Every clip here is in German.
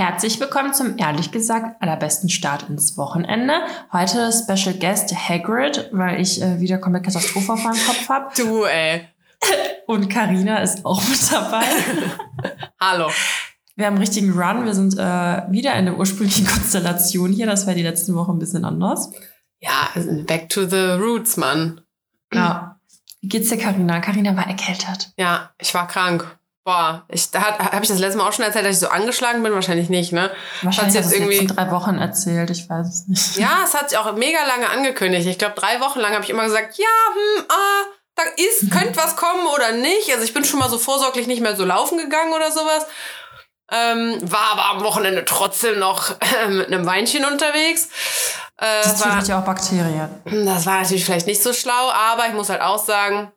Herzlich willkommen zum ehrlich gesagt allerbesten Start ins Wochenende. Heute Special Guest Hagrid, weil ich äh, wieder komplett Katastrophe auf meinem Kopf habe. Du, ey. Und Karina ist auch mit dabei. Hallo. Wir haben einen richtigen Run. Wir sind äh, wieder in der ursprünglichen Konstellation hier. Das war die letzten Wochen ein bisschen anders. Ja, back to the roots, Mann. Ja. Wie geht's dir, Karina? Karina war erkältet. Ja, ich war krank. Boah, ich, da habe ich das letzte Mal auch schon erzählt, dass ich so angeschlagen bin? Wahrscheinlich nicht, ne? Wahrscheinlich hat jetzt irgendwie in drei Wochen erzählt, ich weiß es nicht. Ja, es hat sich auch mega lange angekündigt. Ich glaube, drei Wochen lang habe ich immer gesagt, ja, hm, ah, da ist, könnte was kommen oder nicht. Also ich bin schon mal so vorsorglich nicht mehr so laufen gegangen oder sowas. Ähm, war aber am Wochenende trotzdem noch äh, mit einem Weinchen unterwegs. Äh, das war ja auch Bakterien. Das war natürlich vielleicht nicht so schlau, aber ich muss halt auch sagen,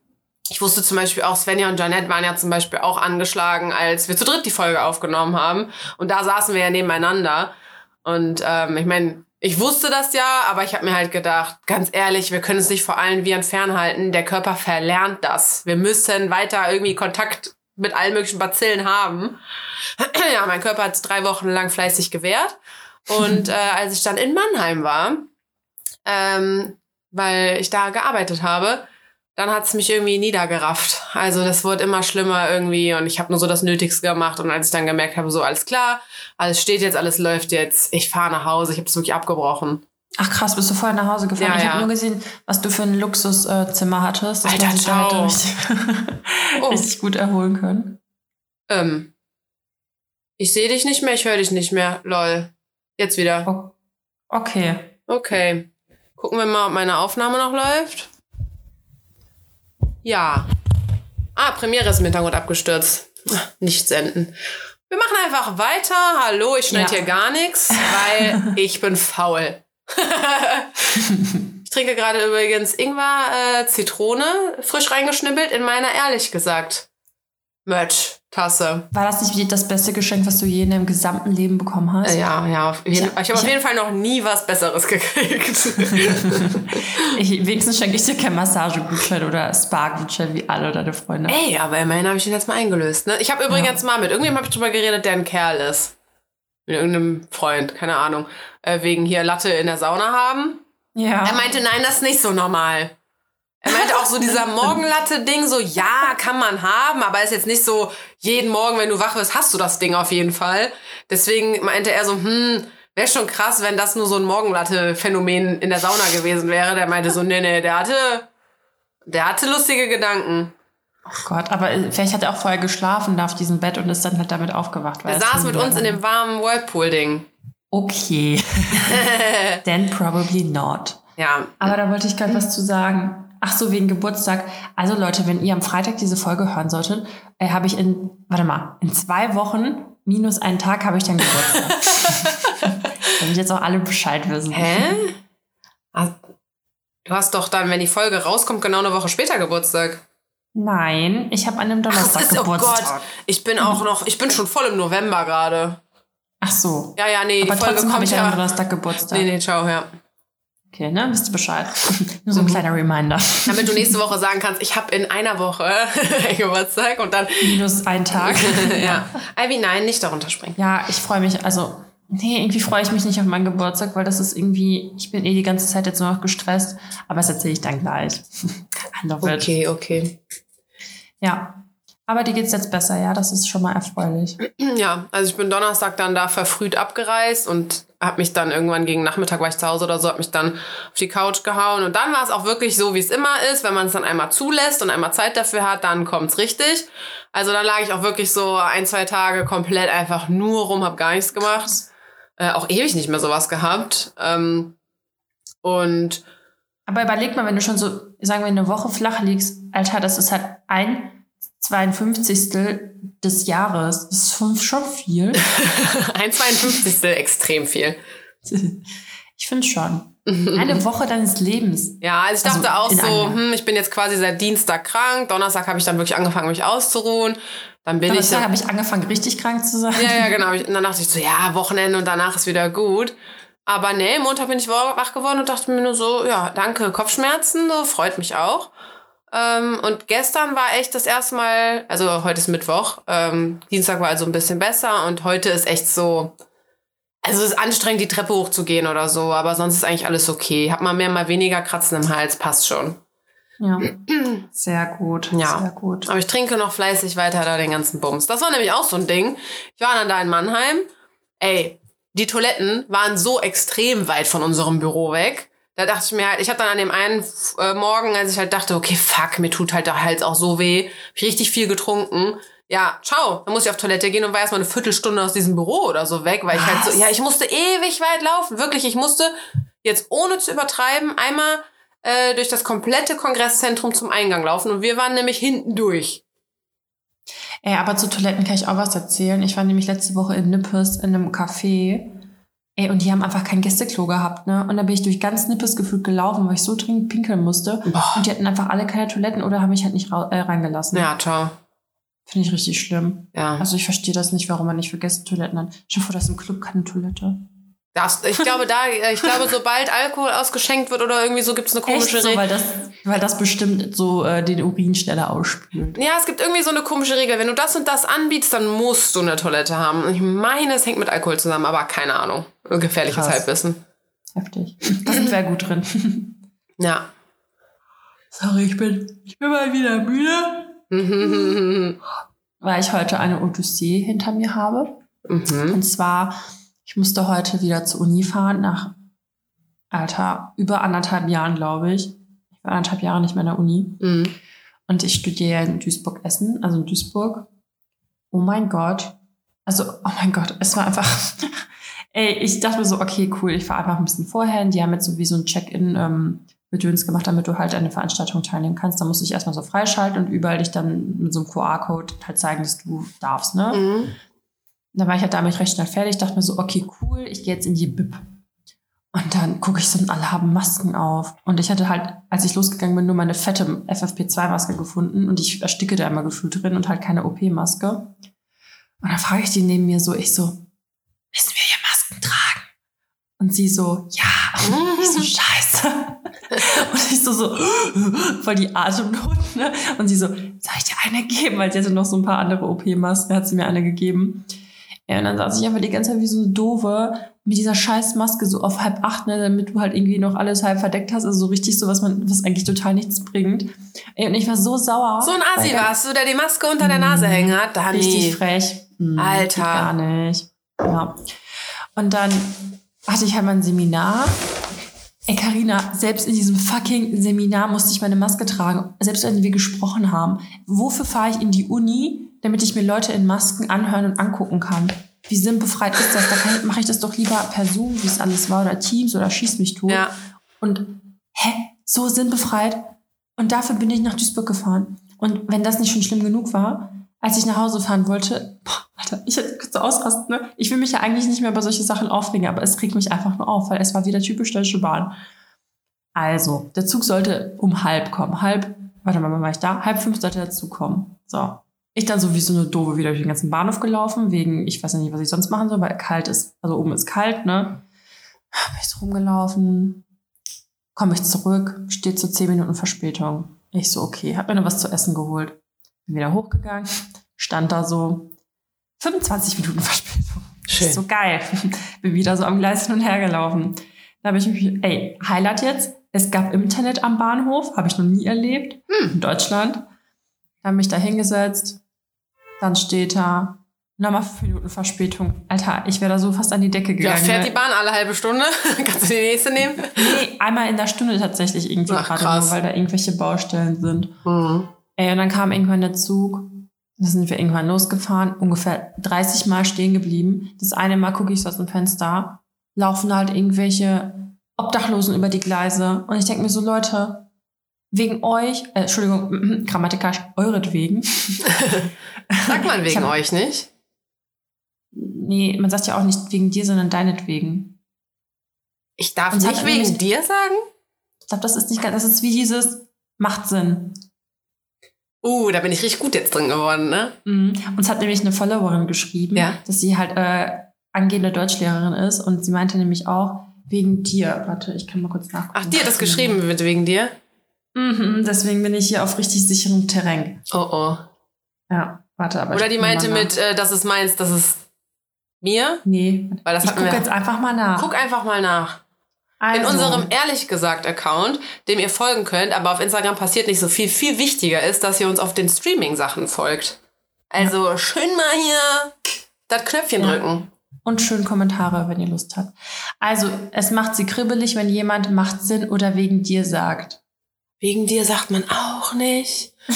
ich wusste zum Beispiel auch, Svenja und Janette waren ja zum Beispiel auch angeschlagen, als wir zu dritt die Folge aufgenommen haben. Und da saßen wir ja nebeneinander. Und ähm, ich meine, ich wusste das ja, aber ich habe mir halt gedacht, ganz ehrlich, wir können es nicht vor allen Viren fernhalten. Der Körper verlernt das. Wir müssen weiter irgendwie Kontakt mit allen möglichen Bazillen haben. ja, mein Körper hat drei Wochen lang fleißig gewehrt. Und äh, als ich dann in Mannheim war, ähm, weil ich da gearbeitet habe, dann hat's mich irgendwie niedergerafft. Also das wurde immer schlimmer irgendwie und ich habe nur so das Nötigste gemacht. Und als ich dann gemerkt habe, so alles klar, alles steht jetzt, alles läuft jetzt, ich fahre nach Hause, ich habe es wirklich abgebrochen. Ach krass, bist du vorher nach Hause gefahren? Ja, ich habe nur gesehen, was du für ein Luxuszimmer hattest. Das Alter, man sich da richtig, oh. richtig gut erholen können. Ähm, ich sehe dich nicht mehr, ich höre dich nicht mehr. Lol. Jetzt wieder. Oh. Okay. Okay. Gucken wir mal, ob meine Aufnahme noch läuft. Ja. Ah, Premiere ist im Hintergrund abgestürzt. Nicht senden. Wir machen einfach weiter. Hallo, ich schneide ja. hier gar nichts, weil ich bin faul. ich trinke gerade übrigens Ingwer, äh, Zitrone, frisch reingeschnippelt in meiner ehrlich gesagt Merch. Tasse. War das nicht das beste Geschenk, was du je in deinem gesamten Leben bekommen hast? Ja, ja. Jeden, ich, ich habe auf jeden Fall noch nie was Besseres gekriegt. ich, wenigstens schenke ich dir kein Massagegutschein oder Spa-Gutschein wie alle deine Freunde. Ey, aber immerhin habe ich den jetzt mal eingelöst. Ne? Ich habe übrigens ja. mal mit irgendjemandem hab ich drüber geredet, der ein Kerl ist. Mit irgendeinem Freund, keine Ahnung. Äh, wegen hier Latte in der Sauna haben. Ja. Er meinte, nein, das ist nicht so normal. Er meinte auch so dieser Morgenlatte-Ding, so ja, kann man haben, aber ist jetzt nicht so, jeden Morgen, wenn du wach wirst, hast du das Ding auf jeden Fall. Deswegen meinte er so, hm, wäre schon krass, wenn das nur so ein Morgenlatte-Phänomen in der Sauna gewesen wäre. Der meinte so, nee, nee, der hatte, der hatte lustige Gedanken. Oh Gott, aber vielleicht hat er auch vorher geschlafen da auf diesem Bett und ist dann halt damit aufgewacht. er saß mit uns in dem warmen Whirlpool-Ding. Okay. Then probably not. Ja. Aber da wollte ich gerade was zu sagen. Ach so, wegen Geburtstag. Also Leute, wenn ihr am Freitag diese Folge hören solltet, äh, habe ich in, warte mal, in zwei Wochen minus einen Tag habe ich dann Geburtstag. Damit jetzt auch alle Bescheid wissen. Hä? Du hast doch dann, wenn die Folge rauskommt, genau eine Woche später Geburtstag. Nein, ich habe an einem Donnerstag Ach, ist, Geburtstag. Oh Gott, ich bin auch noch, ich bin schon voll im November gerade. Ach so. Ja, ja, nee, Aber die Folge trotzdem kommt ich ja. am Donnerstag Geburtstag. Nee, nee, ciao, ja. Okay, ne? Wisst ihr Bescheid. Nur so ein mhm. kleiner Reminder. Damit du nächste Woche sagen kannst, ich habe in einer Woche Geburtstag und dann. Minus einen Tag. ja. Ivy, nein, nicht darunter springen. Ja, ich freue mich, also. Nee, irgendwie freue ich mich nicht auf meinen Geburtstag, weil das ist irgendwie, ich bin eh die ganze Zeit jetzt nur noch gestresst, aber das erzähle ich dann gleich. okay, okay. Ja, aber dir geht's jetzt besser, ja? Das ist schon mal erfreulich. Ja, also ich bin Donnerstag dann da verfrüht abgereist und habe mich dann irgendwann gegen Nachmittag war ich zu Hause oder so, habe mich dann auf die Couch gehauen und dann war es auch wirklich so, wie es immer ist, wenn man es dann einmal zulässt und einmal Zeit dafür hat, dann kommt's richtig. Also dann lag ich auch wirklich so ein, zwei Tage komplett einfach nur rum, habe gar nichts gemacht. Äh, auch ewig nicht mehr sowas gehabt. Ähm, und aber überleg mal, wenn du schon so, sagen wir, eine Woche flach liegst, Alter, das ist halt ein 52. des Jahres. Das ist schon viel. Ein 52. extrem viel. Ich finde schon. Eine Woche deines Lebens. Ja, also ich dachte also auch so, hm, ich bin jetzt quasi seit Dienstag krank. Donnerstag habe ich dann wirklich angefangen, mich auszuruhen. Dann bin Donnerstag ich. habe ich angefangen, richtig krank zu sein. Ja, ja, genau. Und dann dachte ich so, ja, Wochenende und danach ist wieder gut. Aber nee, Montag bin ich wach geworden und dachte mir nur so, ja, danke, Kopfschmerzen, so, freut mich auch. Ähm, und gestern war echt das erste Mal, also heute ist Mittwoch, ähm, Dienstag war also ein bisschen besser und heute ist echt so, Also es ist anstrengend, die Treppe hochzugehen oder so, aber sonst ist eigentlich alles okay. Hab mal mehr, mal weniger Kratzen im Hals, passt schon. Ja. Sehr gut. Ja. Sehr gut. Aber ich trinke noch fleißig weiter da den ganzen Bums. Das war nämlich auch so ein Ding. Ich war dann da in Mannheim. Ey, die Toiletten waren so extrem weit von unserem Büro weg. Da dachte ich mir halt, ich habe dann an dem einen äh, Morgen, als ich halt dachte, okay, fuck, mir tut halt der Hals auch so weh, hab ich richtig viel getrunken. Ja, ciao. Dann muss ich auf Toilette gehen und war erstmal eine Viertelstunde aus diesem Büro oder so weg, weil ich halt so, Was? ja, ich musste ewig weit laufen. Wirklich, ich musste jetzt ohne zu übertreiben einmal äh, durch das komplette Kongresszentrum zum Eingang laufen und wir waren nämlich hinten durch. Ey, aber zu Toiletten kann ich auch was erzählen. Ich war nämlich letzte Woche in Nippes in einem Café. Ey, und die haben einfach kein Gästeklo gehabt, ne? Und da bin ich durch ganz Nippes gefühlt gelaufen, weil ich so dringend pinkeln musste. Boah. Und die hatten einfach alle keine Toiletten oder haben mich halt nicht äh, reingelassen. Ja, ciao. Finde ich richtig schlimm. Ja. Also ich verstehe das nicht, warum man nicht für Gäste Toiletten hat. Stell dir vor, da ist im Club keine Toilette. Das, ich glaube, da, ich glaube, sobald Alkohol ausgeschenkt wird oder irgendwie so, gibt's eine komische Echt so, Regel. weil das, weil das bestimmt so äh, den Urin schneller ausspült. Ja, es gibt irgendwie so eine komische Regel. Wenn du das und das anbietest, dann musst du eine Toilette haben. Ich meine, es hängt mit Alkohol zusammen, aber keine Ahnung. Gefährliches Krass. Halbwissen. Heftig. Da sind wir gut drin. Ja. Sorry, ich bin, ich bin mal wieder müde. Weil ich heute eine Odyssee hinter mir habe. Mhm. Und zwar, ich musste heute wieder zur Uni fahren, nach, Alter, über anderthalb Jahren, glaube ich. Ich war anderthalb Jahre nicht mehr in der Uni. Mhm. Und ich studiere in Duisburg-Essen, also in Duisburg. Oh mein Gott. Also, oh mein Gott, es war einfach. Ey, ich dachte mir so, okay, cool, ich fahre einfach ein bisschen vorher. Die haben jetzt so wie so ein Check-in ähm, Gedöns gemacht, damit du halt an der Veranstaltung teilnehmen kannst. Da musst du dich erstmal so freischalten und überall dich dann mit so einem QR-Code halt zeigen, dass du darfst, ne? Mhm. Dann war ich halt damit recht schnell fertig, dachte mir so, okay, cool, ich gehe jetzt in die Bib. Und dann gucke ich so, und alle haben Masken auf. Und ich hatte halt, als ich losgegangen bin, nur meine fette FFP2-Maske gefunden und ich ersticke da immer gefühlt drin und halt keine OP-Maske. Und dann frage ich die neben mir so, ich so, müssen wir hier Masken tragen? Und sie so, ja. Und ich so, scheiße. Und ich so, so, voll die Atemnot, ne? Und sie so, soll ich dir eine geben? Weil sie hatte noch so ein paar andere OP-Masken, hat sie mir eine gegeben. Ja, und dann saß ich einfach die ganze Zeit wie so eine Doofe mit dieser scheiß Maske so auf halb acht, ne, damit du halt irgendwie noch alles halb verdeckt hast. Also so richtig so, was man, was eigentlich total nichts bringt. Ey, und ich war so sauer. So ein Assi warst du, der die Maske unter der Nase hängen hat. Da Richtig frech. Hm, Alter. Gar nicht. Ja. Und dann hatte ich halt mein Seminar. Ey, Carina, selbst in diesem fucking Seminar musste ich meine Maske tragen. Selbst wenn wir gesprochen haben. Wofür fahre ich in die Uni, damit ich mir Leute in Masken anhören und angucken kann? Wie sinnbefreit ist das? Da mache ich das doch lieber per Zoom, wie es alles war, oder Teams oder Schieß mich tot. Ja. Und hä, so sinnbefreit. Und dafür bin ich nach Duisburg gefahren. Und wenn das nicht schon schlimm genug war, als ich nach Hause fahren wollte, boah, Alter, ich hätte kurz so ausrasten, ne? Ich will mich ja eigentlich nicht mehr über solche Sachen aufregen, aber es regt mich einfach nur auf, weil es war wieder typisch Deutsche Bahn. Also, der Zug sollte um halb kommen. Halb, warte mal, wann war ich da? Halb fünf sollte der Zug kommen. So. Ich dann so wie so eine Doofe wieder durch den ganzen Bahnhof gelaufen, wegen, ich weiß ja nicht, was ich sonst machen soll, weil kalt ist, also oben ist kalt, ne? Bin ich so rumgelaufen, komme ich zurück, steht so zehn Minuten Verspätung. Ich so, okay, hab mir noch was zu essen geholt. Bin wieder hochgegangen, stand da so 25 Minuten Verspätung. Schön. So geil. Bin wieder so am Gleis hin und her gelaufen. Da habe ich mich, ey, Highlight jetzt. Es gab Internet am Bahnhof, habe ich noch nie erlebt. In Deutschland. Da habe mich da hingesetzt. Dann steht da, nochmal fünf Minuten Verspätung. Alter, ich wäre da so fast an die Decke Ja, gegangen. fährt ne? die Bahn alle halbe Stunde? Kannst du die nächste nehmen? Nee, einmal in der Stunde tatsächlich irgendwie Ach, gerade krass. nur, weil da irgendwelche Baustellen sind. Mhm. Ey, und dann kam irgendwann der Zug. Da sind wir irgendwann losgefahren, ungefähr 30 Mal stehen geblieben. Das eine Mal gucke ich so aus dem Fenster, laufen halt irgendwelche Obdachlosen über die Gleise. Und ich denke mir so, Leute, wegen euch, äh, Entschuldigung, grammatikalisch, euretwegen. Sagt man wegen hab- euch nicht? Nee, man sagt ja auch nicht wegen dir, sondern deinetwegen. Ich darf hat nicht wegen nämlich- dir sagen? Ich glaube, das ist nicht ganz, das ist wie dieses, macht Sinn. Uh, da bin ich richtig gut jetzt drin geworden, ne? Mhm. Uns hat nämlich eine Followerin geschrieben, Ja. dass sie halt äh, angehende Deutschlehrerin ist und sie meinte nämlich auch, wegen dir. Warte, ich kann mal kurz nachgucken. Ach, die hat das geschrieben wird wegen dir? Mhm, deswegen bin ich hier auf richtig sicherem Terrain. Oh oh. Ja, warte, aber. Oder die guck meinte mit, äh, das ist meins, das ist Mir? Nee. Weil das ich gucke wir- jetzt einfach mal nach. Guck einfach mal nach. also, In unserem ehrlich gesagt Account, dem ihr folgen könnt, aber auf Instagram passiert nicht so viel. Viel wichtiger ist, dass ihr uns auf den Streaming-Sachen folgt. Also schön mal hier das Knöpfchen Ja. drücken. Und schön Kommentare, wenn ihr Lust habt. Also, es macht sie kribbelig, wenn jemand macht Sinn oder wegen dir sagt. Wegen dir sagt man auch nicht.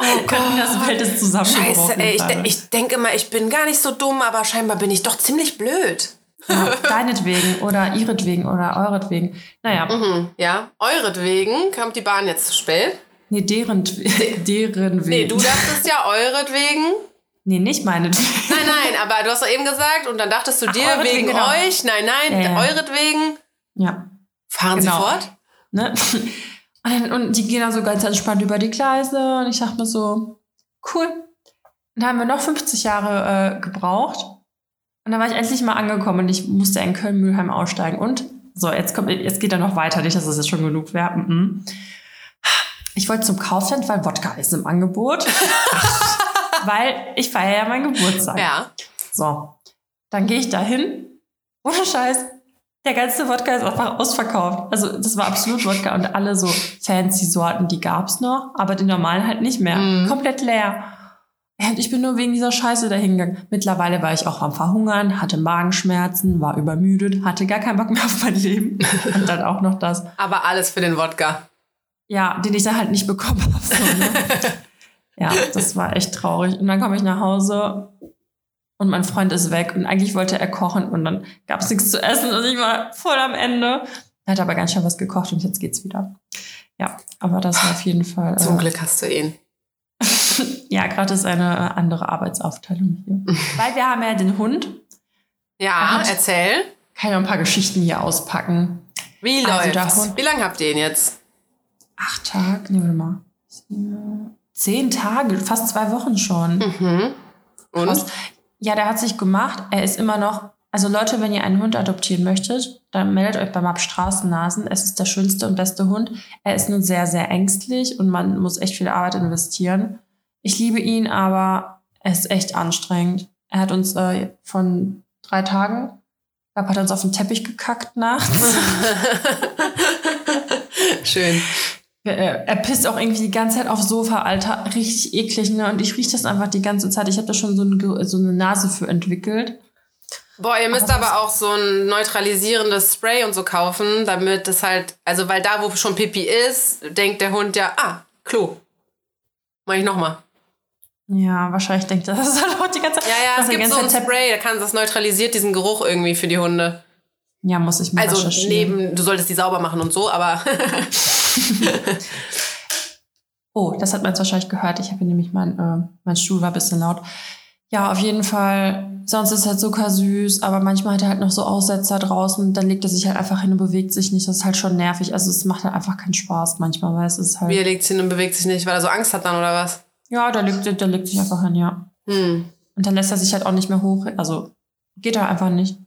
Oh Das Welt ist zusammengebrochen. Scheiße, ey, ich, de ich denke mal, ich bin gar nicht so dumm, aber scheinbar bin ich doch ziemlich blöd. ja, deinetwegen oder ihretwegen oder euretwegen. Naja, Mhm, ja, euretwegen kommt die Bahn jetzt zu spät. nee, deren, deren Nee, wegen. du dachtest ja euretwegen. Nee, nicht meinetwegen. Nein, nein, aber du hast doch eben gesagt und dann dachtest du Ach, dir wegen genau. euch. Nein, nein, Ja, ja. euretwegen. Ja, Fahren Genau. Sie fort? ne? Und, und die gehen dann so ganz entspannt über die Gleise und ich dachte mir so, cool. Dann haben wir noch 50 Jahre äh, gebraucht und dann war ich endlich mal angekommen und ich musste in Köln-Mülheim aussteigen und so, jetzt, kommt, jetzt geht er noch weiter, nicht, dass es jetzt schon genug wäre. Mhm. Ich wollte zum Kaufland, weil Wodka ist im Angebot. weil ich feiere ja meinen Geburtstag. Ja. So, dann gehe ich da hin. Ohne Scheiß. Der ganze Wodka ist einfach ausverkauft. Also das war absolut Wodka und alle so fancy Sorten, die gab's noch, aber die normalen halt nicht mehr. Mhm. Komplett leer. Und ich bin nur wegen dieser Scheiße dahin gegangen. Mittlerweile war ich auch am Verhungern, hatte Magenschmerzen, war übermüdet, hatte gar keinen Bock mehr auf mein Leben. Und dann auch noch das, Aber alles für den Wodka. ja, den ich dann halt nicht bekommen habe. So, ne? ja, das war echt traurig. Und dann komme ich nach Hause und mein Freund ist weg und eigentlich wollte er kochen und dann gab es nichts zu essen und ich war voll am Ende. Er hat aber ganz schön was gekocht und jetzt geht's wieder. Ja, aber das war auf jeden Fall. Zum Äh, Glück hast du ihn. ja, gerade ist eine andere Arbeitsaufteilung hier. Weil wir haben ja den Hund. Ja, hat- erzähl. Kann ich noch ein paar Geschichten hier auspacken. Wie Also läuft's? Hund- Wie lange habt ihr ihn jetzt? Acht Tage, nee, warte mal. Zehn Tage, fast zwei Wochen schon. Mhm. Und? Krass. Ja, der hat sich gemacht. Er ist immer noch. Also Leute, wenn ihr einen Hund adoptieren möchtet, dann meldet euch beim Abstraßennasen. Es ist der schönste und beste Hund. Er ist nur sehr, sehr ängstlich und man muss echt viel Arbeit investieren. Ich liebe ihn, aber er ist echt anstrengend. Er hat uns äh, von drei Tagen, glaub, hat uns auf den Teppich gekackt nachts. Schön. Er, pisst auch irgendwie die ganze Zeit aufs Sofa, Alter. Richtig eklig, ne? Und ich rieche das einfach die ganze Zeit. Ich habe da schon so, ein, so eine Nase für entwickelt. Boah, ihr müsst Aber aber auch so ein neutralisierendes Spray und so kaufen, damit es halt, also weil da, wo schon Pipi ist, denkt der Hund ja, ah, Klo. Mach ich nochmal. Ja, wahrscheinlich denkt er, das ist halt auch die ganze Zeit. Ja, ja, es gibt so ein Spray, da kann das neutralisiert diesen Geruch irgendwie für die Hunde. Ja, muss ich mal Also neben, du solltest die sauber machen und so, aber Oh, das hat man jetzt wahrscheinlich gehört. Ich habe hier nämlich mein, äh, mein Stuhl war ein bisschen laut. Ja, auf jeden Fall. Sonst ist er zuckersüß, aber manchmal hat er halt noch so Aussetzer draußen. Dann legt er sich halt einfach hin und bewegt sich nicht. Das ist halt schon nervig. Also es macht halt einfach keinen Spaß manchmal, weil es ist halt. wie er legt sich hin und bewegt sich nicht, weil er so Angst hat dann oder was? Ja, der legt, der legt sich einfach hin, ja. Hm. Und dann lässt er sich halt auch nicht mehr hoch. Also geht er einfach nicht.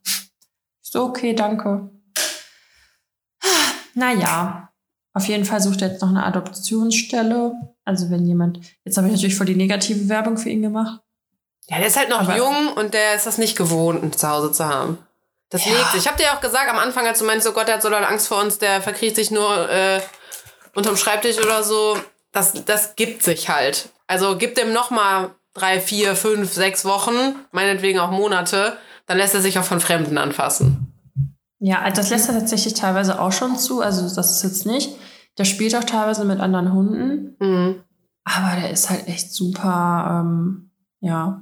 So, okay, danke. Naja, auf jeden Fall sucht er jetzt noch eine Adoptionsstelle. Also wenn jemand, jetzt habe ich natürlich voll die negative Werbung für ihn gemacht. Ja, der ist halt noch Aber- jung und der ist das nicht gewohnt, ein Zuhause zu haben. Das Ja. legt sich. Ich habe dir auch gesagt am Anfang, als du meinst, oh Gott, der hat so doll Angst vor uns, der verkriecht sich nur äh, unterm Schreibtisch oder so. Das, das gibt sich halt. Also gib dem noch mal drei, vier, fünf, sechs Wochen, meinetwegen auch Monate, dann lässt er sich auch von Fremden anfassen. Ja, das lässt er tatsächlich teilweise auch schon zu. Also das ist jetzt nicht. Der spielt auch teilweise mit anderen Hunden. Mhm. Aber der ist halt echt super, ähm, ja,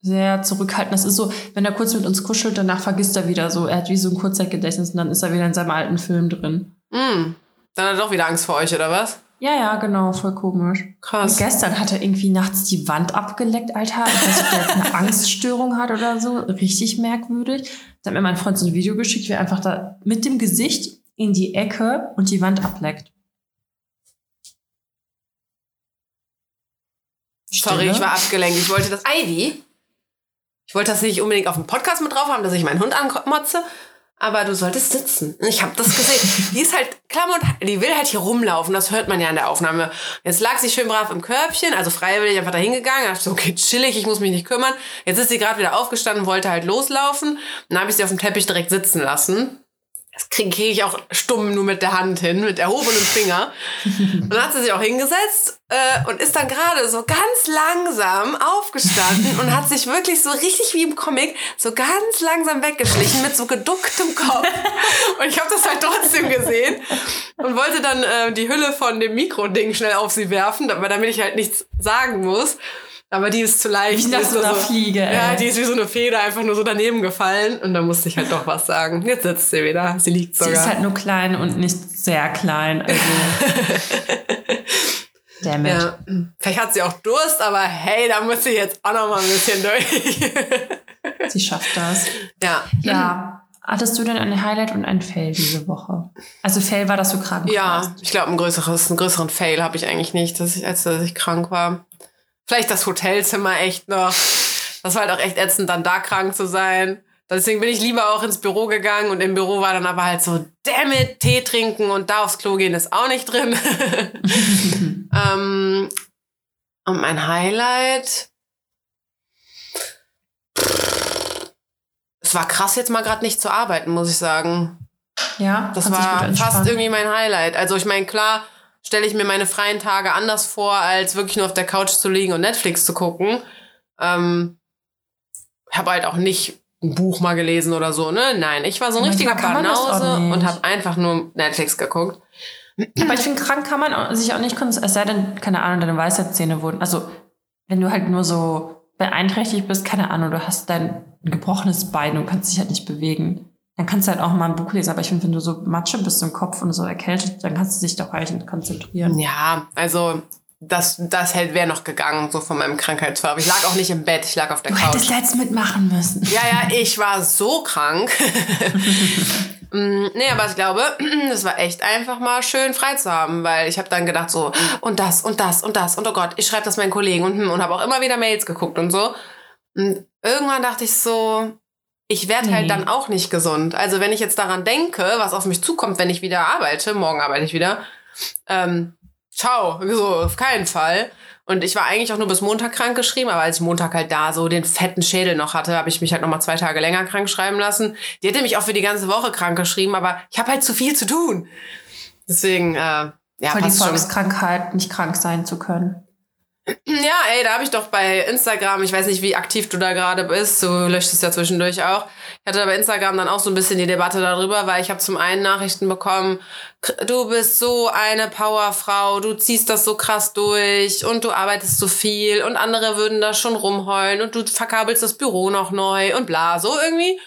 sehr zurückhaltend. Das ist so, wenn er kurz mit uns kuschelt, danach vergisst er wieder so. Er hat wie so ein Kurzzeitgedächtnis und dann ist er wieder in seinem alten Film drin. Mhm. Dann hat er doch wieder Angst vor euch, oder was? Ja, ja, genau, voll komisch. Und Krass. gestern hat er irgendwie nachts die Wand abgeleckt, Alter. Ich weiß nicht, ob der jetzt eine Angststörung hat oder so. Richtig merkwürdig. Da hat mir mein Freund so ein Video geschickt, wie er einfach da mit dem Gesicht in die Ecke und die Wand ableckt. Sorry, Stille. ich war abgelenkt. Ich wollte das Ivy. Ich wollte das nicht unbedingt auf dem Podcast mit drauf haben, dass ich meinen Hund anmotze. Aber du solltest sitzen. Ich habe das gesehen. die ist halt klamm und die will halt hier rumlaufen. Das hört man ja in der Aufnahme. Jetzt lag sie schön brav im Körbchen, also freiwillig einfach. Da dachte ich so, okay, chillig, ich muss mich nicht kümmern. Jetzt ist sie gerade wieder aufgestanden, wollte halt loslaufen. Dann habe ich sie auf dem Teppich direkt sitzen lassen. Das kriege krieg ich auch stumm nur mit der Hand hin, mit erhobenem Finger. Und dann hat sie sich auch hingesetzt äh, und ist dann gerade so ganz langsam aufgestanden und hat sich wirklich so richtig wie im Comic so ganz langsam weggeschlichen mit so geducktem Kopf. Und ich habe das halt trotzdem gesehen und wollte dann äh, die Hülle von dem Mikroding schnell auf sie werfen, damit ich halt nichts sagen muss. Aber die ist zu leicht. Wie nach so einer Fliege. Ey. Ja, die ist wie so eine Feder einfach nur so daneben gefallen. Und da musste ich halt doch was sagen. Jetzt sitzt sie wieder. Sie liegt sogar. Sie ist halt nur klein und nicht sehr klein. Also. Damit. Ja. Vielleicht hat sie auch Durst, aber hey, da muss sie jetzt auch noch mal ein bisschen durch. sie schafft das. Ja. Ja. Hattest du denn ein Highlight und ein Fail diese Woche? Also Fail war, dass du krank ja, warst. Ja, ich glaube, ein größeres, einen größeren Fail habe ich eigentlich nicht, dass ich, als dass ich krank war. Vielleicht das Hotelzimmer echt noch. Das war halt auch echt ätzend, dann da krank zu sein. Deswegen bin ich lieber auch ins Büro gegangen und im Büro war dann aber halt so, damn it, Tee trinken und da aufs Klo gehen ist auch nicht drin. ähm, und mein Highlight. Es war krass, jetzt mal gerade nicht zu arbeiten, muss ich sagen. Ja, das war fast irgendwie mein Highlight. Also ich meine, klar, stelle ich mir meine freien Tage anders vor, als wirklich nur auf der Couch zu liegen und Netflix zu gucken. Ähm, habe halt auch nicht ein Buch mal gelesen oder so, ne? Nein, ich war so ein richtiger Banause und habe einfach nur Netflix geguckt. Aber ich finde, krank kann man sich auch nicht konzentrieren, es sei denn, keine Ahnung, deine Weisheitszähne wurden. Also, wenn du halt nur so beeinträchtigt bist, keine Ahnung, du hast dein gebrochenes Bein und kannst dich halt nicht bewegen dann kannst du halt auch mal ein Buch lesen. Aber ich finde, wenn du so Matsche bist im Kopf und so erkältet, dann kannst du dich doch eigentlich konzentrieren. Ja, also das, das wäre noch gegangen, so von meinem Krankheitsfall. Aber ich lag auch nicht im Bett, ich lag auf der du Couch. Du hättest jetzt mitmachen müssen. Ja, ja, ich war so krank. Mm, nee, aber ich glaube, es war echt einfach mal schön frei zu haben, weil ich habe dann gedacht so, und das und das und das und oh Gott, ich schreibe das meinen Kollegen und, hm, und habe auch immer wieder Mails geguckt und so. Und irgendwann dachte ich so, ich werde halt nee. halt dann auch nicht gesund. Also wenn ich jetzt daran denke, was auf mich zukommt, wenn ich wieder arbeite, morgen arbeite ich wieder, ähm, ciao, so auf keinen Fall. Und ich war eigentlich auch nur bis Montag krank geschrieben, aber als ich Montag halt da so den fetten Schädel noch hatte, habe ich mich halt noch mal zwei Tage länger krank schreiben lassen. Die hätte mich auch für die ganze Woche krank geschrieben, aber ich habe halt zu viel zu tun. Deswegen, äh, ja, Voll die Volkskrankheit, nicht krank sein zu können. Ja, ey, da habe ich doch bei Instagram, ich weiß nicht, wie aktiv du da gerade bist, du löscht es ja zwischendurch auch. Ich hatte da bei Instagram dann auch so ein bisschen die Debatte darüber, weil ich habe zum einen Nachrichten bekommen, du bist so eine Powerfrau, du ziehst das so krass durch und du arbeitest so viel und andere würden da schon rumheulen und du verkabelst das Büro noch neu und bla, so irgendwie.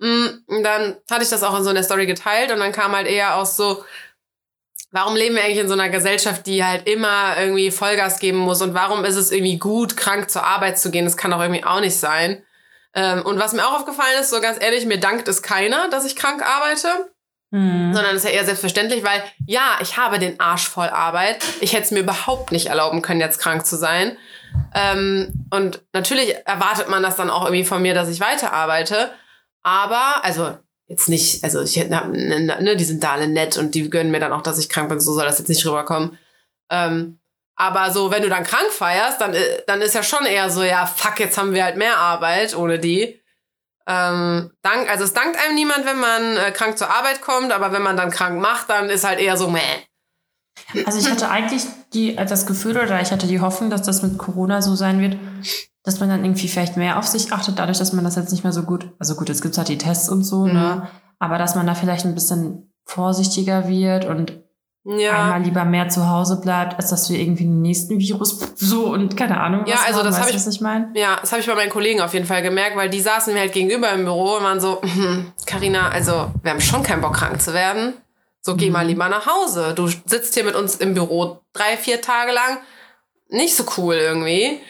Mm, und dann hatte ich das auch in so einer Story geteilt und dann kam halt eher aus so, warum leben wir eigentlich in so einer Gesellschaft, die halt immer irgendwie Vollgas geben muss? Und warum ist es irgendwie gut, krank zur Arbeit zu gehen? Das kann doch irgendwie auch nicht sein. Ähm, und was mir auch aufgefallen ist, so ganz ehrlich, mir dankt es keiner, dass ich krank arbeite. Mhm. Sondern es ist ja eher selbstverständlich, weil ja, ich habe den Arsch voll Arbeit. Ich hätte es mir überhaupt nicht erlauben können, jetzt krank zu sein. Ähm, und natürlich erwartet man das dann auch irgendwie von mir, dass ich weiterarbeite. Aber, also jetzt nicht, also ich hätte, ne, ne, die sind da alle nett und die gönnen mir dann auch, dass ich krank bin, so soll das jetzt nicht rüberkommen. Ähm, aber so, wenn du dann krank feierst, dann, äh, dann ist ja schon eher so, ja, fuck, jetzt haben wir halt mehr Arbeit ohne die. Ähm, dank, also es dankt einem niemand, wenn man äh, krank zur Arbeit kommt, aber wenn man dann krank macht, dann ist halt eher so, meh. Also ich hatte eigentlich die, das Gefühl oder ich hatte die Hoffnung, dass das mit Corona so sein wird, dass man dann irgendwie vielleicht mehr auf sich achtet, dadurch, dass man das jetzt nicht mehr so gut, also gut, jetzt gibt's halt die Tests und so, ne? mhm. ne? Aber dass man da vielleicht ein bisschen vorsichtiger wird und ja. einmal lieber mehr zu Hause bleibt, als dass wir irgendwie den nächsten Virus so und keine Ahnung. Ja, also haben, das habe ich, ich meine. Ja, das habe ich bei meinen Kollegen auf jeden Fall gemerkt, weil die saßen mir halt gegenüber im Büro und waren so, Karina, also wir haben schon keinen Bock krank zu werden. So geh mhm. mal lieber nach Hause. Du sitzt hier mit uns im Büro drei, vier Tage lang. Nicht so cool irgendwie.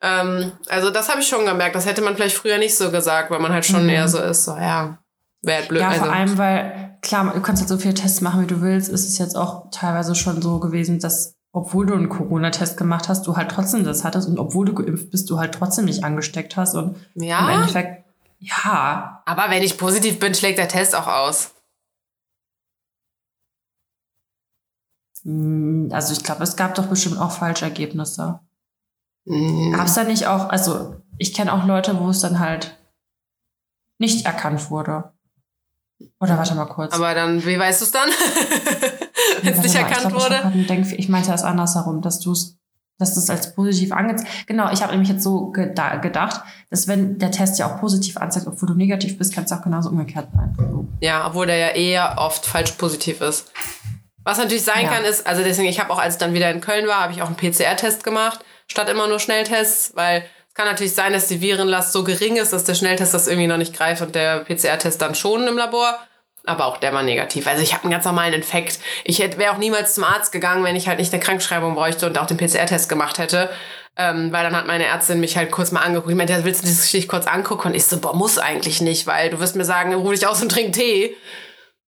Ähm, also das habe ich schon gemerkt. Das hätte man vielleicht früher nicht so gesagt, weil man halt schon mhm. eher so ist, so ja, wäre halt blöd. Ja, vor also, allem, weil klar, du kannst halt so viele Tests machen, wie du willst. Ist es jetzt auch teilweise schon so gewesen, dass obwohl du einen Corona-Test gemacht hast, du halt trotzdem das hattest und obwohl du geimpft bist, du halt trotzdem nicht angesteckt hast und ja? im Endeffekt Ja. Aber wenn ich positiv bin, schlägt der Test auch aus. Also ich glaube, es gab doch bestimmt auch falsche Ergebnisse. Mhm. Gab es da nicht auch, also ich kenne auch Leute, wo es dann halt nicht erkannt wurde. Oder warte mal kurz. Aber dann, wie weißt du es dann? wenn es nicht mal, erkannt ich glaub, Ich, wurde? hab grad Denk ich meinte das andersherum, dass du es dass das als positiv angezeigt. Genau, ich habe nämlich jetzt so geda gedacht, dass wenn der Test ja auch positiv anzeigt, obwohl du negativ bist, kann es auch genauso umgekehrt sein. Ja, obwohl der ja eher oft falsch positiv ist. Was natürlich sein Ja. kann, ist, also deswegen, ich habe auch, als ich dann wieder in Köln war, habe ich auch einen PCR-Test gemacht, statt immer nur Schnelltests, weil es kann natürlich sein, dass die Virenlast so gering ist, dass der Schnelltest das irgendwie noch nicht greift und der PCR-Test dann schon im Labor. Aber auch der war negativ. Also ich habe einen ganz normalen Infekt. Ich wäre auch niemals zum Arzt gegangen, wenn ich halt nicht eine Krankschreibung bräuchte und auch den PCR-Test gemacht hätte. Ähm, weil dann hat meine Ärztin mich halt kurz mal angeguckt. Ich meinte, ja, willst du das Geschichte kurz angucken? Und ich so, boah, muss eigentlich nicht, weil du wirst mir sagen, ruh dich aus und trink Tee.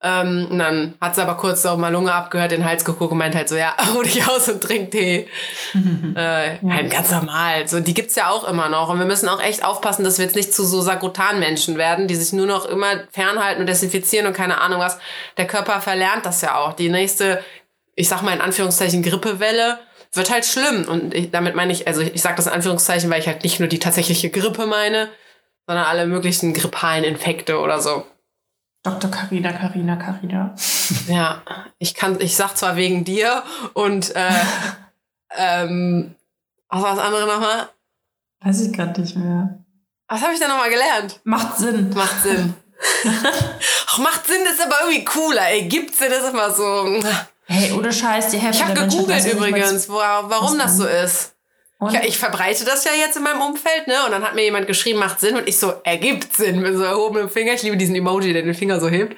Ähm, und dann hat sie aber kurz so mal Lunge abgehört, den Hals geguckt und meint halt so, ja, ruh dich aus und trink Tee. äh, halt ganz normal. So, die gibt's ja auch immer noch. Und wir müssen auch echt aufpassen, dass wir jetzt nicht zu so Sagrotan-Menschen werden, die sich nur noch immer fernhalten und desinfizieren und keine Ahnung was. Der Körper verlernt das ja auch. Die nächste, ich sag mal in Anführungszeichen, Grippewelle wird halt schlimm. Und ich, damit meine ich, also ich sage das in Anführungszeichen, weil ich halt nicht nur die tatsächliche Grippe meine, sondern alle möglichen grippalen Infekte oder so. Dr. Carina, Carina, Carina. Ja, ich kann, ich sag zwar wegen dir und äh, ähm, was war das andere nochmal? Weiß ich gerade nicht mehr. Was habe ich denn nochmal gelernt? Macht Sinn. Macht Sinn. Ach, macht Sinn ist aber irgendwie cooler. Ey, gibt Sinn ist immer so. Hey, ohne Scheiß, die Hälfte Ich habe gegoogelt übrigens, wo, warum das so ist. Und? Ja, ich verbreite das ja jetzt in meinem Umfeld, ne? Und dann hat mir jemand geschrieben, macht Sinn. Und ich so, ergibt Sinn mit so erhobenem Finger. Ich liebe diesen Emoji, der den Finger so hebt.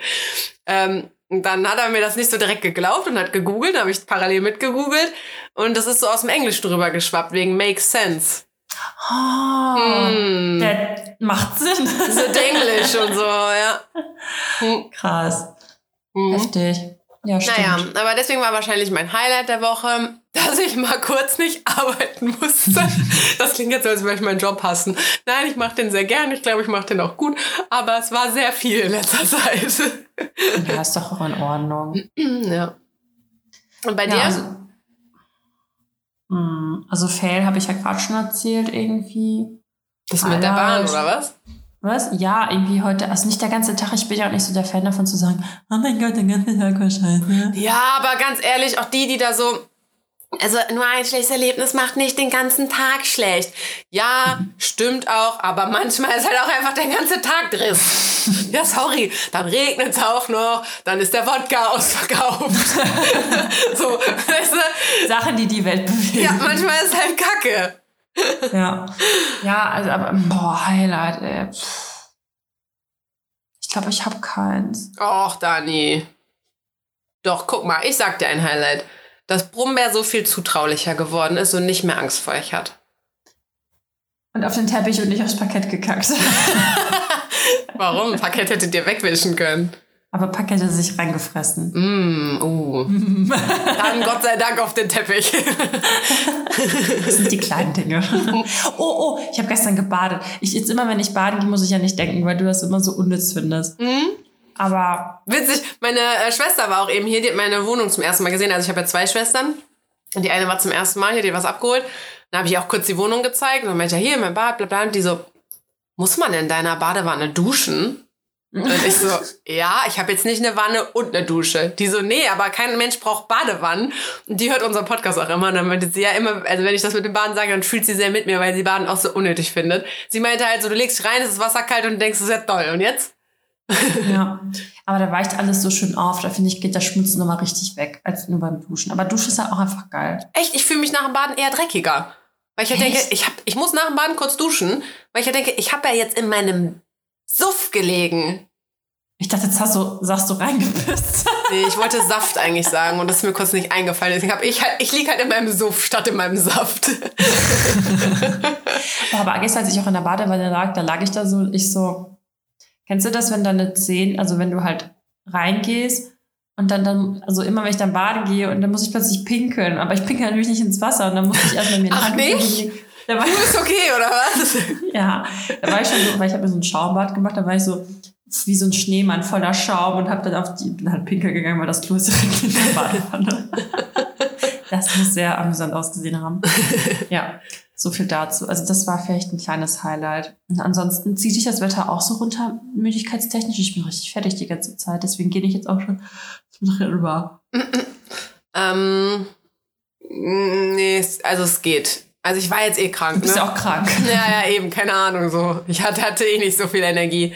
Ähm, und dann hat er mir das nicht so direkt geglaubt und hat gegoogelt. Dann habe ich parallel mitgegoogelt. Und das ist so aus dem Englischen drüber geschwappt, wegen Makes Sense. Oh, Hm. Der macht Sinn. So Englisch und so, ja. Krass. Mhm. Heftig. Ja, stimmt. Naja, aber deswegen war wahrscheinlich mein Highlight der Woche, dass ich mal kurz nicht arbeiten musste. Das klingt jetzt so, als würde ich meinen Job hassen. Nein, ich mache den sehr gern. Ich glaube, ich mache den auch gut. Aber es war sehr viel in letzter Zeit. Ja, ist doch auch in Ordnung. ja. Und bei dir? Ja, also, Hm, also Fail habe ich ja gerade schon erzählt irgendwie. das mit der Bahn, Highlight. oder was? Was? Ja, irgendwie heute, also nicht der ganze Tag. Ich bin ja auch nicht so der Fan davon zu sagen, oh mein Gott, der ganze Tag war scheiße. Ja, aber ganz ehrlich, auch die, die da so. Also nur ein schlechtes Erlebnis macht nicht den ganzen Tag schlecht. Ja, stimmt auch, aber manchmal ist halt auch einfach der ganze Tag Driss. Ja, sorry, dann regnet es auch noch, dann ist der Wodka ausverkauft. so, weißt du? Sachen, die die Welt bewegen. Ja, manchmal ist halt Kacke. Ja, ja also, aber, boah, Highlight, ey. Ich glaube, ich habe keins. Och, Dani. Doch, guck mal, ich sag dir ein Highlight. Dass Brummbär so viel zutraulicher geworden ist und nicht mehr Angst vor euch hat. Und auf den Teppich und nicht aufs Parkett gekackt. Warum? Parkett hättet ihr wegwischen können. Aber Parkett hat sich reingefressen. Mm, uh. Dann Gott sei Dank auf den Teppich. Das sind die kleinen Dinge. Oh, oh, ich habe gestern gebadet. Ich jetzt immer, wenn ich baden gehe, muss ich ja nicht denken, weil du das immer so unnütz findest. Mhm. Aber Witzig, meine äh, Schwester war auch eben hier, die hat meine Wohnung zum ersten Mal gesehen. Also ich habe ja zwei Schwestern. Und die eine war zum ersten Mal hier, die hat was abgeholt. Dann habe ich auch kurz die Wohnung gezeigt. Und dann meinte ja, hier, mein Bad, bla bla. Und die so, muss man in deiner Badewanne duschen? Und ich so, ja, ich habe jetzt nicht eine Wanne und eine Dusche. Die so, nee, aber kein Mensch braucht Badewannen. Und die hört unseren Podcast auch immer. Und dann meinte sie ja immer, also wenn ich das mit dem Baden sage, dann fühlt sie sehr mit mir, weil sie Baden auch so unnötig findet. Sie meinte halt so, du legst dich rein, es ist Wasser kalt und denkst, das ist ja toll. Und jetzt? ja. Aber da weicht alles so schön auf. Da finde ich, geht der Schmutz nochmal richtig weg, als nur beim Duschen. Aber Duschen ist halt auch einfach geil. Echt, ich fühle mich nach dem Baden eher dreckiger. Weil ich ja Echt? denke, ich, hab, ich muss nach dem Baden kurz duschen, weil ich ja denke, ich habe ja jetzt in meinem Suff gelegen. Ich dachte, jetzt hast du, sagst du reingepisst. Nee, ich wollte Saft eigentlich sagen und das ist mir kurz nicht eingefallen. Deswegen habe ich halt, ich liege halt in meinem Suff statt in meinem Saft. Boah, aber gestern, als ich auch in der Badewanne lag, da lag ich da so, ich so, kennst du das, wenn deine Zehen, also wenn du halt reingehst und dann, dann, also immer wenn ich dann baden gehe und dann muss ich plötzlich pinkeln, aber ich pinkel natürlich nicht ins Wasser und dann muss ich erstmal mir Ach, nicht? Da war, Du bist okay, oder was? ja, da war ich schon so, weil ich habe mir so ein Schaumbad gemacht, da war ich so wie so ein Schneemann voller Schaum und habe dann auf die, bin halt pinkel gegangen, weil das Klo ist direkt in der Badewanne. Das muss sehr amüsant ausgesehen haben. Ja, so viel dazu. Also das war vielleicht ein kleines Highlight. Und ansonsten zieht sich das Wetter auch so runter, müdigkeitstechnisch. Ich bin richtig fertig die ganze Zeit, deswegen gehe ich jetzt auch schon zum rüber. Ähm, nee, es- also es geht. Also ich war jetzt eh krank. Du bist ne? ja auch krank. Ja, ja, eben, keine Ahnung so. Ich hatte, hatte eh nicht so viel Energie.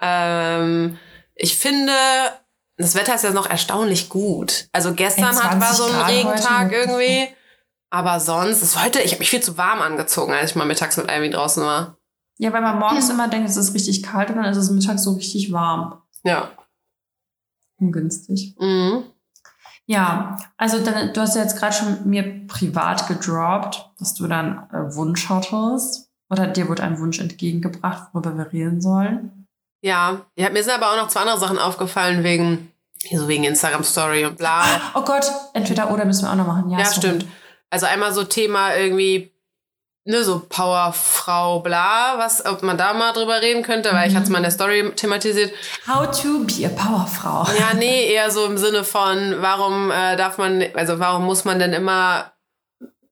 Ähm, ich finde, das Wetter ist ja noch erstaunlich gut. Also gestern hat, war 20 so ein Grad Regentag heute. irgendwie. Aber sonst ist heute, ich habe mich viel zu warm angezogen, als ich mal mittags mit Ivy draußen war. Ja, weil man morgens immer denkt, es ist richtig kalt und dann ist es mittags so richtig warm. Ja. Ungünstig. Mhm. Ja, also dann, du hast ja jetzt gerade schon mir privat gedroppt, dass du dann äh, Wunsch hattest. Oder dir wurde ein Wunsch entgegengebracht, worüber wir reden sollen. Ja. ja, mir sind aber auch noch zwei andere Sachen aufgefallen wegen, so wegen Instagram Story und bla. Oh Gott, entweder oder müssen wir auch noch machen. Ja, Ja, stimmt. Also einmal so Thema irgendwie, ne, so Powerfrau, bla, was, ob man da mal drüber reden könnte, weil ich hatte es mal in der Story thematisiert. How to be a Powerfrau. Ja, nee, eher so im Sinne von, warum äh, darf man, also warum muss man denn immer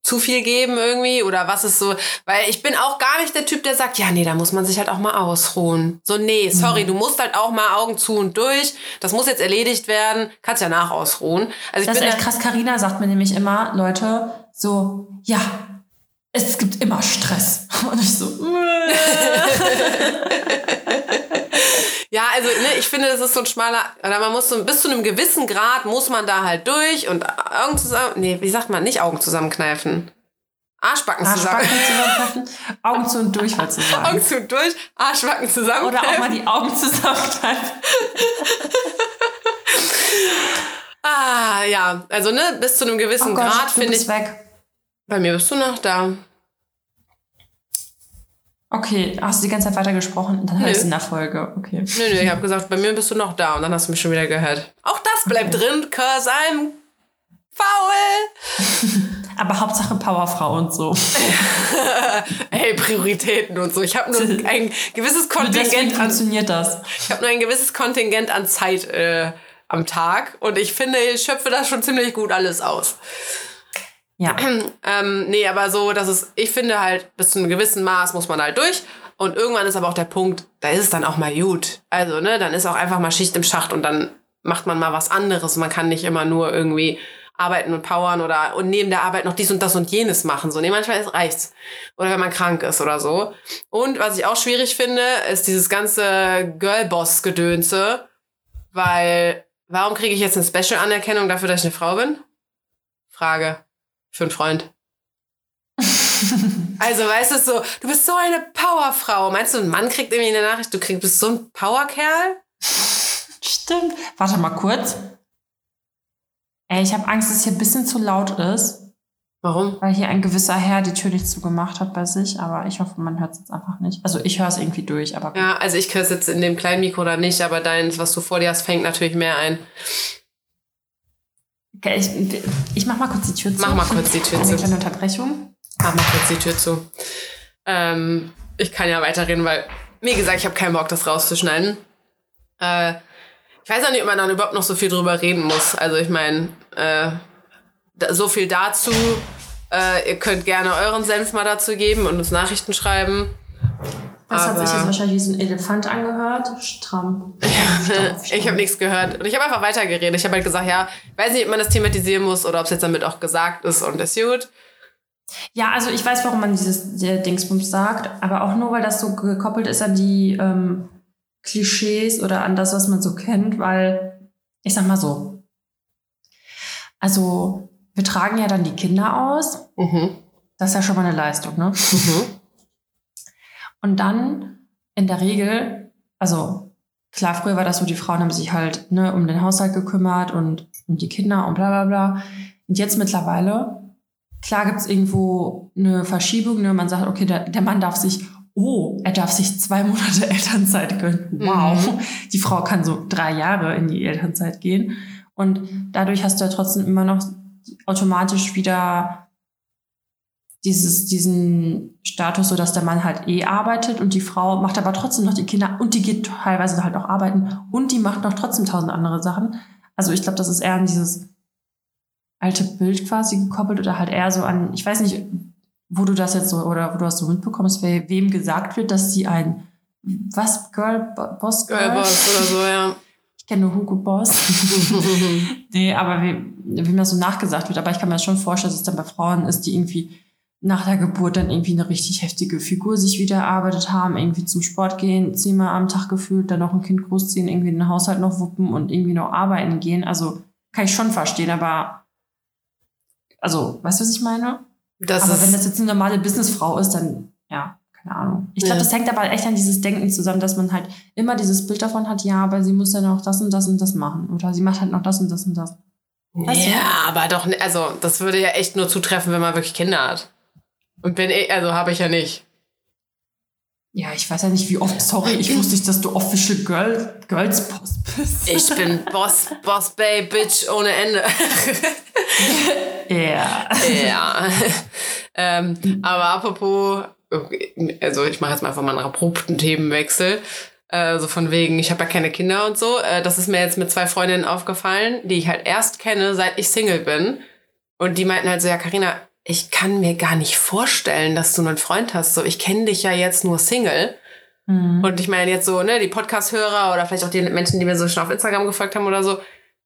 zu viel geben irgendwie oder was ist so, weil ich bin auch gar nicht der Typ, der sagt, ja, nee, da muss man sich halt auch mal ausruhen. So, nee, sorry, du musst halt auch mal Augen zu und durch. Das muss jetzt erledigt werden. Kannst ja nach ausruhen. Also ich Das ist bin echt da- krass. Carina sagt mir nämlich immer, Leute, so, ja, es gibt immer Stress. Und ich so, Ja, also ne, ich finde, das ist so ein schmaler, oder man muss so bis zu einem gewissen Grad muss man da halt durch und Augen zusammen, nee, wie sagt man, nicht Augen zusammenkneifen. Arschbacken Arschbacken zusammen. zusammenkneifen, Augen zu und durch, wolltest du sagen. Augen zu und durch, Arschbacken zusammen. Oder auch mal die Augen zusammenkneifen. Ah, ja, also ne, bis zu einem gewissen Oh Gott, Grad finde ich. weg. Bei mir bist du noch da. Okay, hast du die ganze Zeit weiter gesprochen? Dann hörst du in der Folge. Okay. Nö, nö, ich habe gesagt, bei mir bist du noch da und dann hast du mich schon wieder gehört. Auch das bleibt drin, cause I'm faul. Aber Hauptsache Powerfrau und so. Ey, Prioritäten und so. Ich habe nur ein gewisses Kontingent an funktioniert das. Ich habe nur ein gewisses Kontingent an Zeit äh, am Tag und ich finde, ich schöpfe das schon ziemlich gut alles aus. Ja. Ähm, nee, aber so, dass es, ich finde halt, bis zu einem gewissen Maß muss man halt durch. Und irgendwann ist aber auch der Punkt, da ist es dann auch mal gut. Also, ne, dann ist auch einfach mal Schicht im Schacht und dann macht man mal was anderes. Man kann nicht immer nur irgendwie arbeiten und powern oder und neben der Arbeit noch dies und das und jenes machen. So, nee, manchmal ist- reicht's. Oder wenn man krank ist oder so. Und was ich auch schwierig finde, ist dieses ganze Girlboss-Gedönse. Weil, warum kriege ich jetzt eine Special-Anerkennung dafür, dass ich eine Frau bin? Frage. Für einen Freund. Also, weißt du, so, du bist so eine Powerfrau. Meinst du, ein Mann kriegt irgendwie eine Nachricht, du kriegst, bist so ein Powerkerl? Stimmt. Warte mal kurz. Ey, ich habe Angst, dass es hier ein bisschen zu laut ist, Warum? weil hier ein gewisser Herr die Tür nicht zugemacht hat bei sich. Aber ich hoffe, man hört es jetzt einfach nicht. Also ich höre es irgendwie durch, aber Ja, also ich höre es jetzt in dem kleinen Mikro oder nicht, aber deins, was du vor dir hast, fängt natürlich mehr ein. Okay, ich, ich mach mal kurz die Tür zu. Mach mal kurz die Tür Eine zu. kleine Unterbrechung. Mach mal kurz die Tür zu. Ähm, ich kann ja weiterreden, weil, wie gesagt, ich habe keinen Bock, das rauszuschneiden. Äh, ich weiß auch nicht, ob man dann überhaupt noch so viel drüber reden muss. Also ich meine, äh, so viel dazu. Äh, ihr könnt gerne euren Senf mal dazu geben und uns Nachrichten schreiben. Das hat sich Aber- jetzt wahrscheinlich wie so ein Elefant angehört. Stramm. Ich habe nichts gehört. Und ich habe einfach weitergeredet. Ich habe halt gesagt, ja, ich weiß nicht, ob man das thematisieren muss oder ob es jetzt damit auch gesagt ist und ist gut. Ja, also ich weiß, warum man dieses der Dingsbums sagt, aber auch nur, weil das so gekoppelt ist an die ähm, Klischees oder an das, was man so kennt, weil ich sag mal so. Also, wir tragen ja dann die Kinder aus. Mhm. Das ist ja schon mal eine Leistung, ne? Mhm. Und dann in der Regel, also klar, früher war das so, die Frauen haben sich halt ne, um den Haushalt gekümmert und um die Kinder und bla bla bla. Und jetzt mittlerweile, klar gibt's irgendwo eine Verschiebung, ne? man sagt, okay, der, der Mann darf sich, oh, er darf sich zwei Monate Elternzeit gönnen. Wow. Die Frau kann so drei Jahre in die Elternzeit gehen. Und dadurch hast du ja trotzdem immer noch automatisch wieder dieses, diesen Status, so dass der Mann halt eh arbeitet und die Frau macht aber trotzdem noch die Kinder und die geht teilweise halt auch arbeiten und die macht noch trotzdem tausend andere Sachen. Also ich glaube, das ist eher an dieses alte Bild quasi gekoppelt oder halt eher so an, ich weiß nicht, wo du das jetzt so oder wo du das so mitbekommst, we wem gesagt wird, dass sie ein was Girl Boss Girl, Girl Boss oder so, ja. Ich kenne nur Hugo Boss. nee, aber wie, mir so nachgesagt wird, aber ich kann mir das schon vorstellen, dass es dann bei Frauen ist, die irgendwie nach der Geburt dann irgendwie eine richtig heftige Figur sich wieder erarbeitet haben, irgendwie zum Sport gehen, zehnmal am Tag gefühlt, dann noch ein Kind großziehen, irgendwie den Haushalt noch wuppen und irgendwie noch arbeiten gehen. Also kann ich schon verstehen, aber also, weißt du, was ich meine? Das aber wenn das jetzt eine normale Businessfrau ist, dann ja, keine Ahnung. Ich glaube, ja. das hängt aber echt an dieses Denken zusammen, dass man halt immer dieses Bild davon hat, ja, aber sie muss ja noch das und das und das machen. Oder sie macht halt noch das und das und das. Weißt ja, du? aber doch, also das würde ja echt nur zutreffen, wenn man wirklich Kinder hat. Und bin ich, also habe ich ja nicht. Ja, ich weiß ja nicht, wie oft, sorry, ich wusste nicht, dass du Official Girl, Girls Boss bist. Ich bin Boss, Boss Bay, Bitch ohne Ende. Ja. Ja. ähm, aber apropos, also ich mache jetzt mal einfach mal einen abrupten Themenwechsel. Äh, so von wegen, ich habe ja keine Kinder und so. Äh, das ist mir jetzt mit zwei Freundinnen aufgefallen, die ich halt erst kenne, seit ich Single bin. Und die meinten halt so, ja, Karina, ich kann mir gar nicht vorstellen, dass du einen Freund hast. So, ich kenne dich ja jetzt nur Single. Mhm. Und ich meine jetzt so, ne, die Podcast-Hörer oder vielleicht auch die Menschen, die mir so schon auf Instagram gefolgt haben oder so,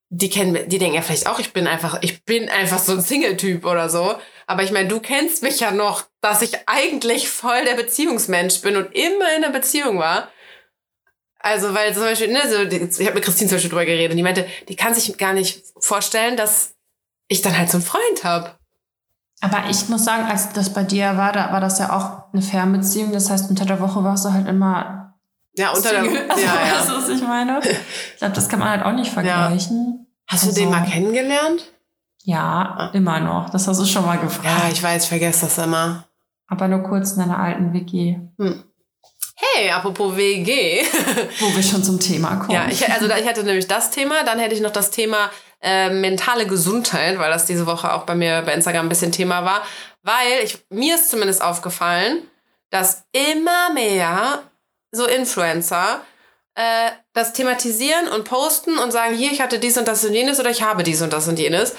die kennen, die denken ja vielleicht auch, ich bin einfach, ich bin einfach so ein Single-Typ oder so. Aber ich meine, du kennst mich ja noch, dass ich eigentlich voll der Beziehungsmensch bin und immer in einer Beziehung war. Also, weil zum Beispiel, ne, so, ich habe mit Christine zum Beispiel drüber geredet und die meinte, die kann sich gar nicht vorstellen, dass ich dann halt so einen Freund habe. Aber ich muss sagen, als das bei dir war, da war das ja auch eine Fernbeziehung. Das heißt, unter der Woche warst du halt immer. Ja, unter Single. der Woche. Ja, ja. Weißt du, was ich meine? Ich glaube, das kann man halt auch nicht vergleichen. Ja. Hast also, du den mal kennengelernt? Ja, ah. immer noch. Das hast du schon mal gefragt. Ja, ich weiß, ich vergesse das immer. Aber nur kurz in einer alten WG. Hm. Hey, apropos WG. Wo wir schon zum Thema kommen. Ja, ich, also ich hatte nämlich das Thema, dann hätte ich noch das Thema äh, mentale Gesundheit, weil das diese Woche auch bei mir bei Instagram ein bisschen Thema war. Weil ich, mir ist zumindest aufgefallen, dass immer mehr so Influencer äh, das thematisieren und posten und sagen, hier, ich hatte dies und das und jenes oder ich habe dies und das und jenes.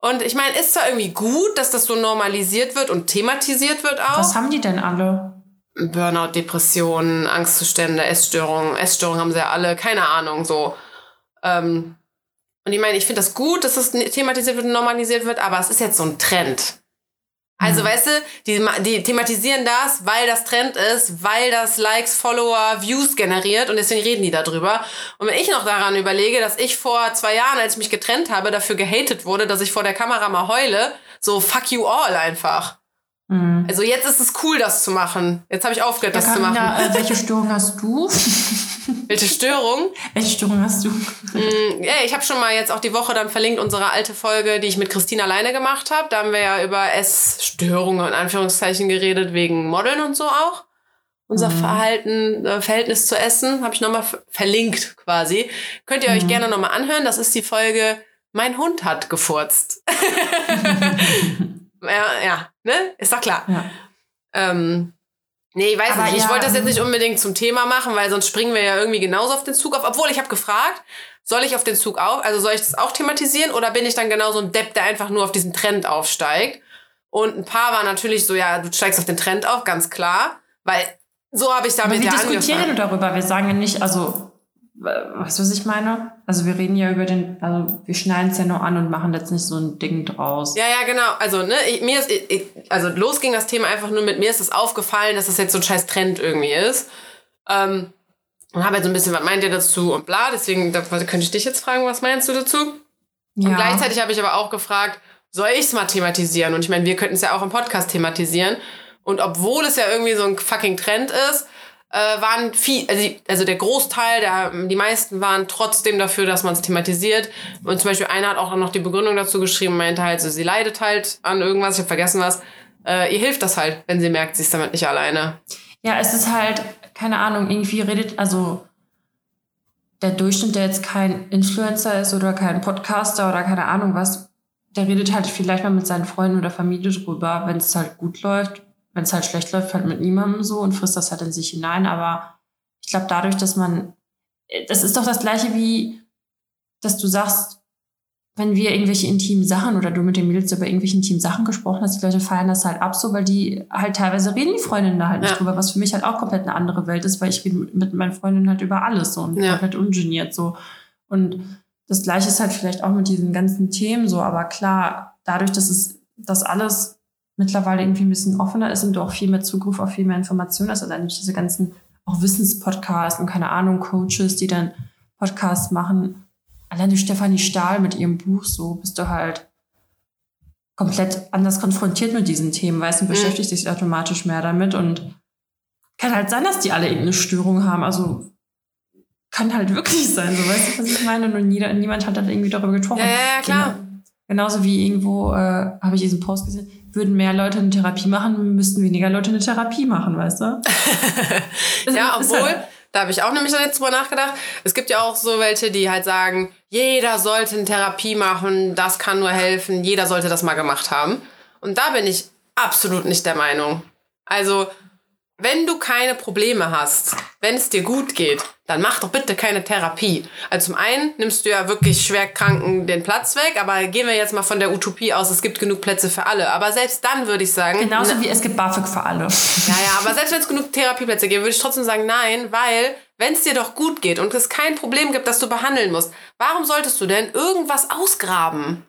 Und ich meine, ist zwar irgendwie gut, dass das so normalisiert wird und thematisiert wird auch. Was haben die denn alle? Burnout, Depressionen, Angstzustände, Essstörungen. Essstörungen haben sie ja alle, keine Ahnung, so. Ähm, und ich meine, ich finde das gut, dass das thematisiert wird und normalisiert wird, aber es ist jetzt so ein Trend. Also, mhm. weißt du, die, die thematisieren das, weil das Trend ist, weil das Likes, Follower, Views generiert und deswegen reden die darüber. Und wenn ich noch daran überlege, dass ich vor zwei Jahren, als ich mich getrennt habe, dafür gehatet wurde, dass ich vor der Kamera mal heule, so fuck you all einfach. Mhm. Also jetzt ist es cool, das zu machen. Jetzt habe ich aufgehört, das zu machen. äh, welche Störung hast du? Welche Störung? Welche Störung hast du? Mm, ja, ich habe schon mal jetzt auch die Woche dann verlinkt unsere alte Folge, die ich mit Christine alleine gemacht habe. Da haben wir ja über Essstörungen in Anführungszeichen geredet, wegen Modeln und so auch. Unser mhm. Verhalten, äh, Verhältnis zu Essen habe ich nochmal verlinkt quasi. Könnt ihr euch mhm. gerne nochmal anhören. Das ist die Folge Mein Hund hat gefurzt. ja, ja, ne? Ist doch klar. Ja. Ähm, Nee, ich weiß aber nicht. Ich ja, wollte das jetzt nicht unbedingt zum Thema machen, weil sonst springen wir ja irgendwie genauso auf den Zug auf. Obwohl, ich habe gefragt, soll ich auf den Zug auf, also soll ich das auch thematisieren oder bin ich dann genau so ein Depp, der einfach nur auf diesen Trend aufsteigt? Und ein paar waren natürlich so, ja, du steigst auf den Trend auf, ganz klar, weil so habe ich damit aber wir ja angefangen. Wir diskutieren darüber, wir sagen ja nicht, also Weißt du, was ich meine? Also wir reden ja über den, also wir schneiden es ja nur an und machen jetzt nicht so ein Ding draus. Ja, ja, genau. Also, ne, ich, mir ist, ich, also los ging das Thema einfach nur mit mir ist es aufgefallen, dass das jetzt so ein scheiß Trend irgendwie ist. Ähm, und habe jetzt so ein bisschen, was meint ihr dazu und bla. Deswegen da könnte ich dich jetzt fragen, was meinst du dazu? Ja. Und gleichzeitig habe ich aber auch gefragt, soll ich es mal thematisieren? Und ich meine, wir könnten es ja auch im Podcast thematisieren. Und obwohl es ja irgendwie so ein fucking Trend ist, äh, waren viel, also, also der Großteil, der, die meisten waren trotzdem dafür, dass man es thematisiert. Und zum Beispiel einer hat auch noch die Begründung dazu geschrieben, meinte halt, so, sie leidet halt an irgendwas, ich habe vergessen was. Äh, ihr hilft das halt, wenn sie merkt, sie ist damit nicht alleine. Ja, es ist halt, keine Ahnung, irgendwie redet, also der Durchschnitt, der jetzt kein Influencer ist oder kein Podcaster oder keine Ahnung was, der redet halt vielleicht mal mit seinen Freunden oder Familie drüber, wenn es halt gut läuft. Wenn es halt schlecht läuft, halt mit niemandem so und frisst das halt in sich hinein. Aber ich glaube, dadurch, dass man, das ist doch das Gleiche wie, dass du sagst, wenn wir irgendwelche intimen Sachen oder du mit den Mädels über irgendwelche intimen Sachen gesprochen hast, die Leute feiern das halt ab so, weil die halt teilweise reden die Freundinnen da halt nicht Ja. drüber, was für mich halt auch komplett eine andere Welt ist, weil ich rede mit- meinen Freundinnen halt über alles so und Ja. komplett ungeniert so. Und das Gleiche ist halt vielleicht auch mit diesen ganzen Themen so, aber klar, dadurch, dass es, dass alles mittlerweile irgendwie ein bisschen offener ist und du auch viel mehr Zugriff auf viel mehr Informationen hast, also eigentlich diese ganzen auch Wissenspodcasts und keine Ahnung, Coaches, die dann Podcasts machen. Allein die Stefanie Stahl mit ihrem Buch, so bist du halt komplett anders konfrontiert mit diesen Themen, weißt du, und Mhm. beschäftigst dich automatisch mehr damit und kann halt sein, dass die alle irgendeine Störung haben, also kann halt wirklich sein, so weißt du, was ich meine? Und jeder, niemand hat dann irgendwie darüber gesprochen. Ja, ja, ja, klar. Genau, genauso wie irgendwo, äh, habe ich diesen Post gesehen, würden mehr Leute eine Therapie machen, müssten weniger Leute eine Therapie machen, weißt du? Ja, obwohl, halt- da habe ich auch nämlich jetzt drüber nachgedacht. Es gibt ja auch so welche, die halt sagen, jeder sollte eine Therapie machen, das kann nur helfen, jeder sollte das mal gemacht haben. Und da bin ich absolut nicht der Meinung. Also, wenn du keine Probleme hast, wenn es dir gut geht, dann mach doch bitte keine Therapie. Also zum einen nimmst du ja wirklich Schwerkranken den Platz weg, aber gehen wir jetzt mal von der Utopie aus, es gibt genug Plätze für alle. Aber selbst dann würde ich sagen, Genauso wie es gibt BAföG für alle. ja, ja, aber selbst wenn es genug Therapieplätze gibt, würde ich trotzdem sagen, nein, weil wenn es dir doch gut geht und es kein Problem gibt, das du behandeln musst, warum solltest du denn irgendwas ausgraben?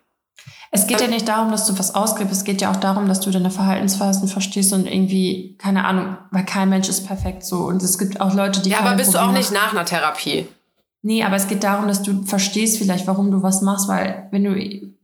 Es geht ja nicht darum, dass du was ausgibst, es geht ja auch darum, dass du deine Verhaltensweisen verstehst und irgendwie, keine Ahnung, weil kein Mensch ist perfekt so. Und es gibt auch Leute, die. Ja, aber bist du auch Probleme nicht nach einer Therapie? Nee, aber es geht darum, dass du verstehst vielleicht, warum du was machst, weil wenn du,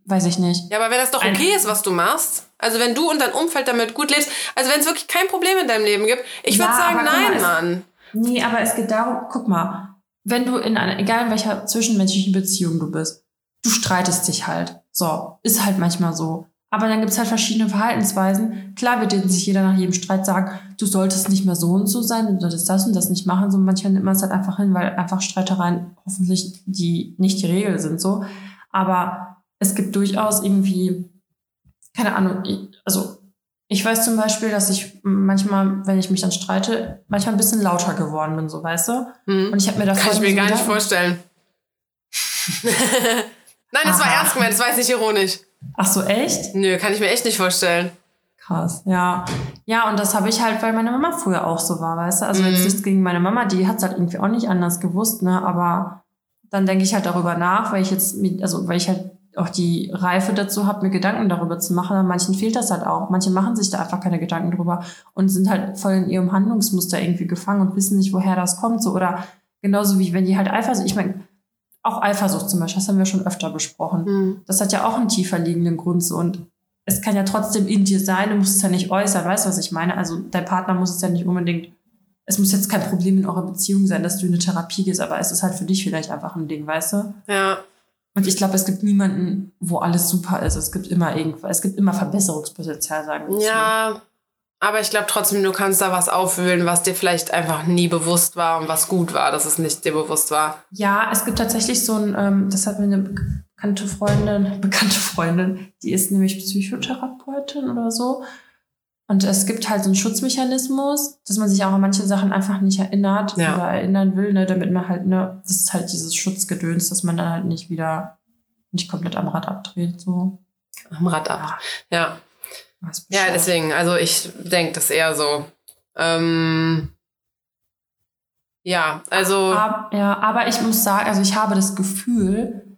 weiß ich nicht. Ja, aber wenn das doch okay ist, was du machst, also wenn du und dein Umfeld damit gut lebst, also wenn es wirklich kein Problem in deinem Leben gibt, ich würde Ja, sagen, nein, mal, es- Mann. Nee, aber es geht darum, guck mal, wenn du in einer, egal in welcher zwischenmenschlichen Beziehung du bist, du streitest dich halt. So, ist halt manchmal so. Aber dann gibt's halt verschiedene Verhaltensweisen. Klar wird dir sich jeder nach jedem Streit sagen, du solltest nicht mehr so und so sein, du solltest das und das nicht machen. So manchmal nimmt man es halt einfach hin, weil einfach Streitereien hoffentlich die nicht die Regel sind. so. Aber es gibt durchaus irgendwie, keine Ahnung, also ich weiß zum Beispiel, dass ich manchmal, wenn ich mich dann streite, manchmal ein bisschen lauter geworden bin, so weißt du. Hm. Und ich habe mir davor Kann ich mir gar nicht Gedanken- vorstellen. Nein, das war Aha. ernst gemeint, das war jetzt nicht ironisch. Ach so, echt? Nö, kann ich mir echt nicht vorstellen. Krass, ja. Ja, und das habe ich halt, weil meine Mama früher auch so war, weißt du? Also Mhm. jetzt nichts gegen meine Mama, die hat es halt irgendwie auch nicht anders gewusst, ne? Aber dann denke ich halt darüber nach, weil ich jetzt, mit- also weil ich halt auch die Reife dazu habe, mir Gedanken darüber zu machen. An manchen fehlt das halt auch. Manche machen sich da einfach keine Gedanken drüber und sind halt voll in ihrem Handlungsmuster irgendwie gefangen und wissen nicht, woher das kommt. So. Oder genauso wie wenn die halt Eifersucht, ich meine, auch Eifersucht zum Beispiel, das haben wir schon öfter besprochen. Hm. Das hat ja auch einen tiefer liegenden Grund so und es kann ja trotzdem in dir sein, du musst es ja nicht äußern, weißt du, was ich meine? Also dein Partner muss es ja nicht unbedingt, es muss jetzt kein Problem in eurer Beziehung sein, dass du in eine Therapie gehst, aber es ist halt für dich vielleicht einfach ein Ding, weißt du? Ja, Und ich glaube, es gibt niemanden, wo alles super ist. Es gibt immer irgendwas, es gibt immer Verbesserungspotenzial, sagen wir Ja, aber ich glaube trotzdem, du kannst da was aufwühlen, was dir vielleicht einfach nie bewusst war und was gut war, dass es nicht dir bewusst war. Ja, es gibt tatsächlich so ein, ähm, das hat mir eine bekannte Freundin, bekannte Freundin, die ist nämlich Psychotherapeutin oder so. Und es gibt halt so einen Schutzmechanismus, dass man sich auch an manche Sachen einfach nicht erinnert Ja. oder erinnern will, ne, damit man halt, ne, das ist halt dieses Schutzgedöns, dass man dann halt nicht wieder, nicht komplett am Rad abdreht, so. Am Rad ab. Ja, Weiß ja deswegen, also ich denke das eher so. Ähm, ja, also. Ab, ja, aber ich muss sagen, also ich habe das Gefühl,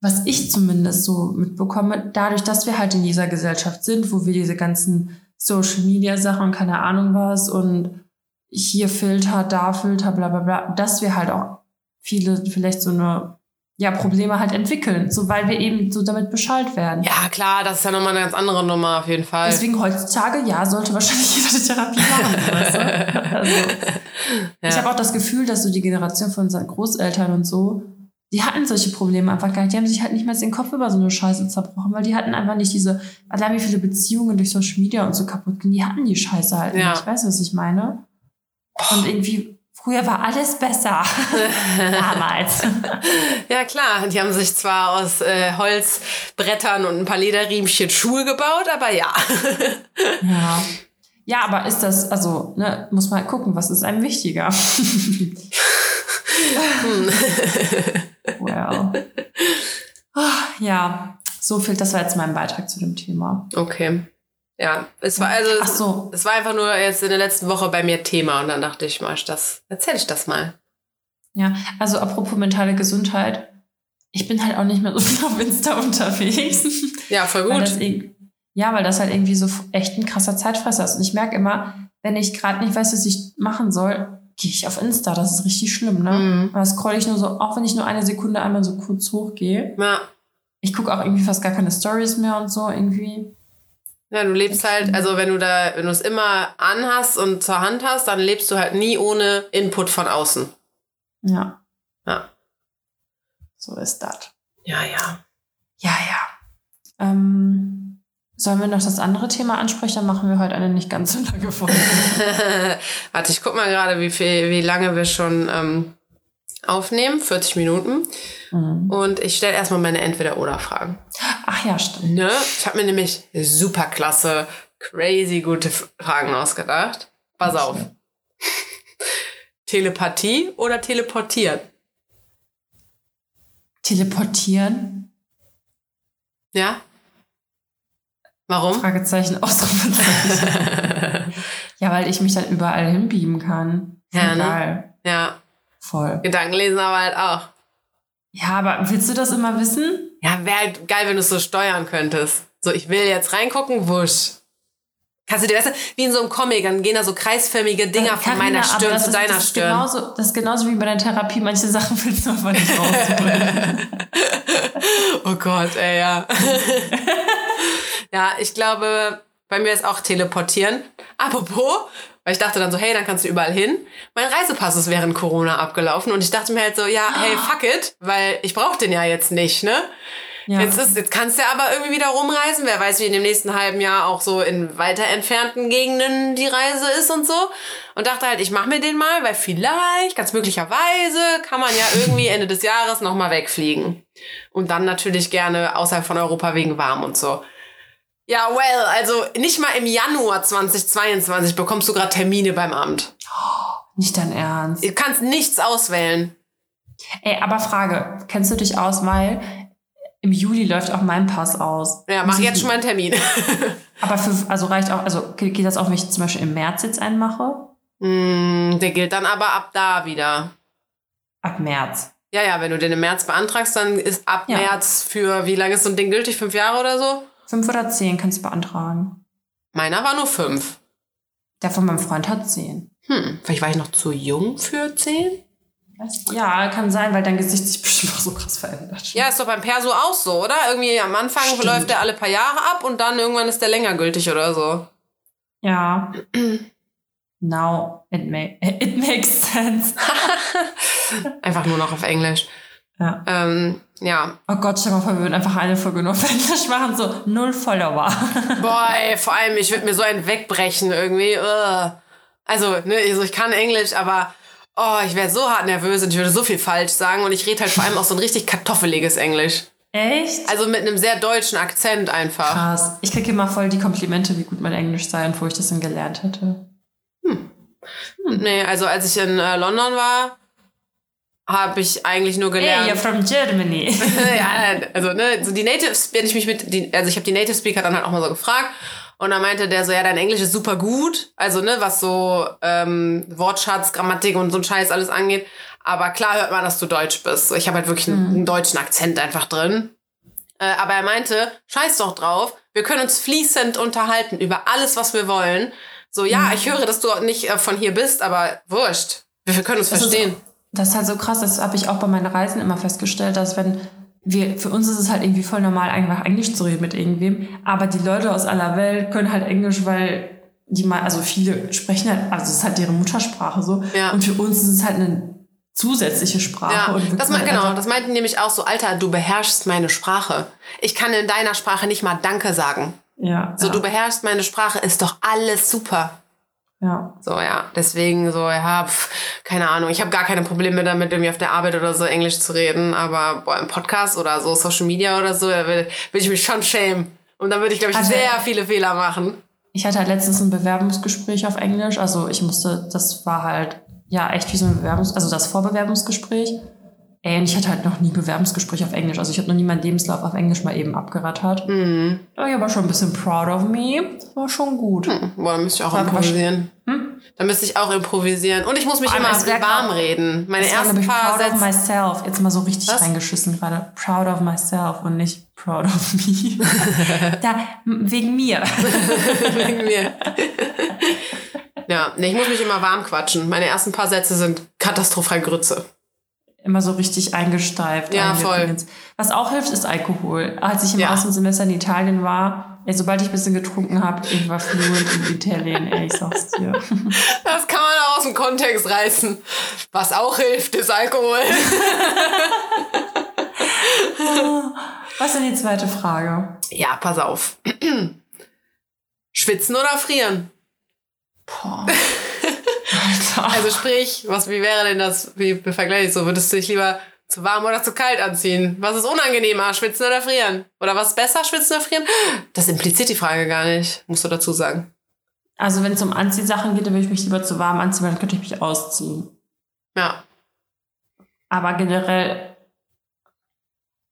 was ich zumindest so mitbekomme, dadurch, dass wir halt in dieser Gesellschaft sind, wo wir diese ganzen Social Media Sachen und keine Ahnung was und hier Filter, da Filter, bla bla bla, dass wir halt auch viele vielleicht so eine ja, Probleme halt entwickeln, so weil wir eben so damit Bescheid werden. Ja, klar, das ist ja nochmal eine ganz andere Nummer auf jeden Fall. Deswegen heutzutage, ja, sollte wahrscheinlich jeder eine Therapie machen. weißt du? also, ja. Ich habe auch das Gefühl, dass so die Generation von unseren Großeltern und so, die hatten solche Probleme einfach gar nicht. Die haben sich halt nicht mehr den Kopf über so eine Scheiße zerbrochen, weil die hatten einfach nicht diese, allein wie viele Beziehungen durch Social Media und so kaputt gehen, die hatten die Scheiße halt Ja. nicht. Weißt du, was ich meine? Und irgendwie Früher war alles besser. Damals. Ja, klar. Die haben sich zwar aus äh, Holzbrettern und ein paar Lederriemchen Schuhe gebaut, aber ja. Ja. Ja, aber ist das, also, ne, muss man gucken, was ist einem wichtiger? well. Oh, ja, so viel, das war jetzt mein Beitrag zu dem Thema. Okay. Ja, es war also, Ach so. es war einfach nur jetzt in der letzten Woche bei mir Thema und dann dachte ich, mach ich das, erzähl ich das mal. Ja, also apropos mentale Gesundheit, ich bin halt auch nicht mehr so viel auf Insta unterwegs. Ja, voll Weil das gut. irg- ja, weil das halt irgendwie so echt ein krasser Zeitfresser ist. Und ich merke immer, wenn ich gerade nicht weiß, was ich machen soll, gehe ich auf Insta. Das ist richtig schlimm, ne? Mhm. Da scroll ich nur so, auch wenn ich nur eine Sekunde einmal so kurz hochgehe. Ja. Ich gucke auch irgendwie fast gar keine Stories mehr und so irgendwie. Ja, du lebst halt, also wenn du da, wenn du es immer anhast und zur Hand hast, dann lebst du halt nie ohne Input von außen. Ja. Ja. So ist das. Ja, ja. Ja, ja. Ähm, sollen wir noch das andere Thema ansprechen? Dann machen wir heute eine nicht ganz so lange Folge. Warte, ich guck mal gerade, wie viel, wie lange wir schon ähm, aufnehmen. 40 Minuten. Mhm. Und ich stelle erstmal meine Entweder-Oder-Fragen. Ach ja, stimmt. Ne? Ich habe mir nämlich super klasse, crazy gute Fragen ausgedacht. Pass auf. Telepathie oder teleportieren? Teleportieren? Ja? Warum? Fragezeichen, Ausrufezeichen. ja, weil ich mich dann überall hinbeamen kann. Ja, ne? geil. Ja, Voll. Gedankenlesen aber halt auch. Ja, aber willst du das immer wissen? Ja, wäre halt geil, wenn du es so steuern könntest. So, ich will jetzt reingucken, wusch. Kannst du dir, weißt du, wie in so einem Comic, dann gehen da so kreisförmige Dinger von Carina, meiner aber Stirn zu ist, deiner das Stirn. Genauso, das ist genauso wie bei der Therapie. Manche Sachen willst du einfach nicht rausholen. Oh Gott, ey, ja. ja, ich glaube, bei mir ist auch teleportieren. Apropos, weil ich dachte dann so, hey, dann kannst du überall hin. Mein Reisepass ist während Corona abgelaufen und ich dachte mir halt so, ja, hey, fuck it, weil ich brauche den ja jetzt nicht, ne? ja. Jetzt, ist, jetzt kannst du ja aber irgendwie wieder rumreisen. Wer weiß, wie in dem nächsten halben Jahr auch so in weiter entfernten Gegenden die Reise ist und so. Und dachte halt, ich mache mir den mal, weil vielleicht, ganz möglicherweise, kann man ja irgendwie Ende des Jahres nochmal wegfliegen. Und dann natürlich gerne außerhalb von Europa wegen warm und so. Ja, well, also nicht mal im Januar 2022 bekommst du gerade Termine beim Amt. Nicht dein Ernst. Du kannst nichts auswählen. Ey, aber Frage, kennst du dich aus, weil im Juli läuft auch mein Pass aus. Ja, mach jetzt schon mal einen Termin. Aber für, also reicht auch, also geht das auch, wenn ich zum Beispiel im März jetzt einen mache? Hm, der gilt dann aber ab da wieder. Ab März. Ja, ja, wenn du den im März beantragst, dann ist ab Ja. März für, wie lange ist so ein Ding gültig? Fünf Jahre oder so? Fünf oder zehn kannst du beantragen. Meiner war nur fünf. Der von meinem Freund hat zehn. Hm, vielleicht war ich noch zu jung für zehn? Ja, kann sein, weil dein Gesicht sich bestimmt auch so krass verändert. Ja, ist doch beim Perso auch so, oder? Irgendwie am Anfang Stimmt. läuft der alle paar Jahre ab und dann irgendwann ist der länger gültig oder so. Ja. Now it, ma it makes sense. Einfach nur noch auf Englisch. Ja. Ähm, ja. Oh Gott, stell mal vor, wir würden einfach eine Folge nur auf Englisch machen, so null Follower. Boah, ey, vor allem, ich würde mir so einen wegbrechen irgendwie. Also, ne, also ich kann Englisch, aber oh, ich wäre so hart nervös und ich würde so viel falsch sagen und ich rede halt vor allem auch so ein richtig kartoffeliges Englisch. Echt? Also mit einem sehr deutschen Akzent einfach. Krass. Ich kriege immer voll die Komplimente, wie gut mein Englisch sei und wo ich das denn gelernt hätte. Nee, also als ich in äh, London war, habe ich eigentlich nur Hey, gelernt. you're from Germany. ja, also ne, so die Natives, wenn ich mich mit, die, also ich habe die Native Speaker dann halt auch mal so gefragt und dann meinte der so, ja, dein Englisch ist super gut, also ne, was so ähm, Wortschatz, Grammatik und so ein Scheiß alles angeht, aber klar hört man, dass du Deutsch bist. So, ich habe halt wirklich einen, einen deutschen Akzent einfach drin. Äh, aber er meinte, scheiß doch drauf, wir können uns fließend unterhalten über alles, was wir wollen. So, ja, ich höre, dass du nicht äh, von hier bist, aber wurscht. Wir können uns Das verstehen. Das ist halt so krass, das habe ich auch bei meinen Reisen immer festgestellt, dass wenn wir, für uns ist es halt irgendwie voll normal, einfach Englisch zu reden mit irgendwem, aber die Leute aus aller Welt können halt Englisch, weil die mal, also viele sprechen halt, also es ist halt deren Muttersprache so. Ja. Und für uns ist es halt eine zusätzliche Sprache. Ja, und das meint, halt genau, das meinten nämlich auch so, Alter, du beherrschst meine Sprache. Ich kann in deiner Sprache nicht mal Danke sagen. Ja. So, ja. du beherrschst meine Sprache, ist doch alles super. Ja. So, ja. Deswegen so, ja, pf, keine Ahnung. Ich habe gar keine Probleme damit, irgendwie auf der Arbeit oder so Englisch zu reden. Aber boah, im Podcast oder so Social Media oder so, da will, will ich mich schon schämen. Und dann würde ich, glaube ich, Also- sehr viele Fehler machen. Ich hatte halt letztens ein Bewerbungsgespräch auf Englisch. Also ich musste, das war halt ja echt wie so ein Bewerbungs-, also das Vorbewerbungsgespräch. Ey, und ich hatte halt noch nie Bewerbungsgespräch auf Englisch. Also ich habe noch nie meinen Lebenslauf auf Englisch mal eben abgerattert. Mhm. Da war ich aber schon ein bisschen proud of me. War schon gut. Boah, da müsste ich auch War improvisieren. Hm? Da müsste ich auch improvisieren. Und ich muss mich immer warm reden. Meine ersten paar proud of Sätze. myself. Jetzt mal so richtig Was? reingeschissen gerade. Proud of myself und nicht proud of me. da, wegen mir. wegen mir. ja, nee, ich muss mich immer warm quatschen. Meine ersten paar Sätze sind katastrophal Grütze. Immer so richtig eingesteift. Ja, voll. Was auch hilft, ist Alkohol. Als ich im Ja. Außensemester in Italien war, ey, sobald ich ein bisschen getrunken habe, ich war fluent in Italien, ey, ich sag's dir. Das kann man auch aus dem Kontext reißen. Was auch hilft, ist Alkohol. Was ist denn die zweite Frage? ja, pass auf. Schwitzen oder frieren? Boah. Also sprich, was, wie wäre denn das, wie vergleiche ich so? Würdest du dich lieber zu warm oder zu kalt anziehen? Was ist unangenehmer, schwitzen oder frieren? Oder was ist besser, schwitzen oder frieren? Das impliziert die Frage gar nicht, musst du dazu sagen. Also wenn es um Anziehsachen geht, dann würde ich mich lieber zu warm anziehen, weil dann könnte ich mich ausziehen. Ja. Aber generell,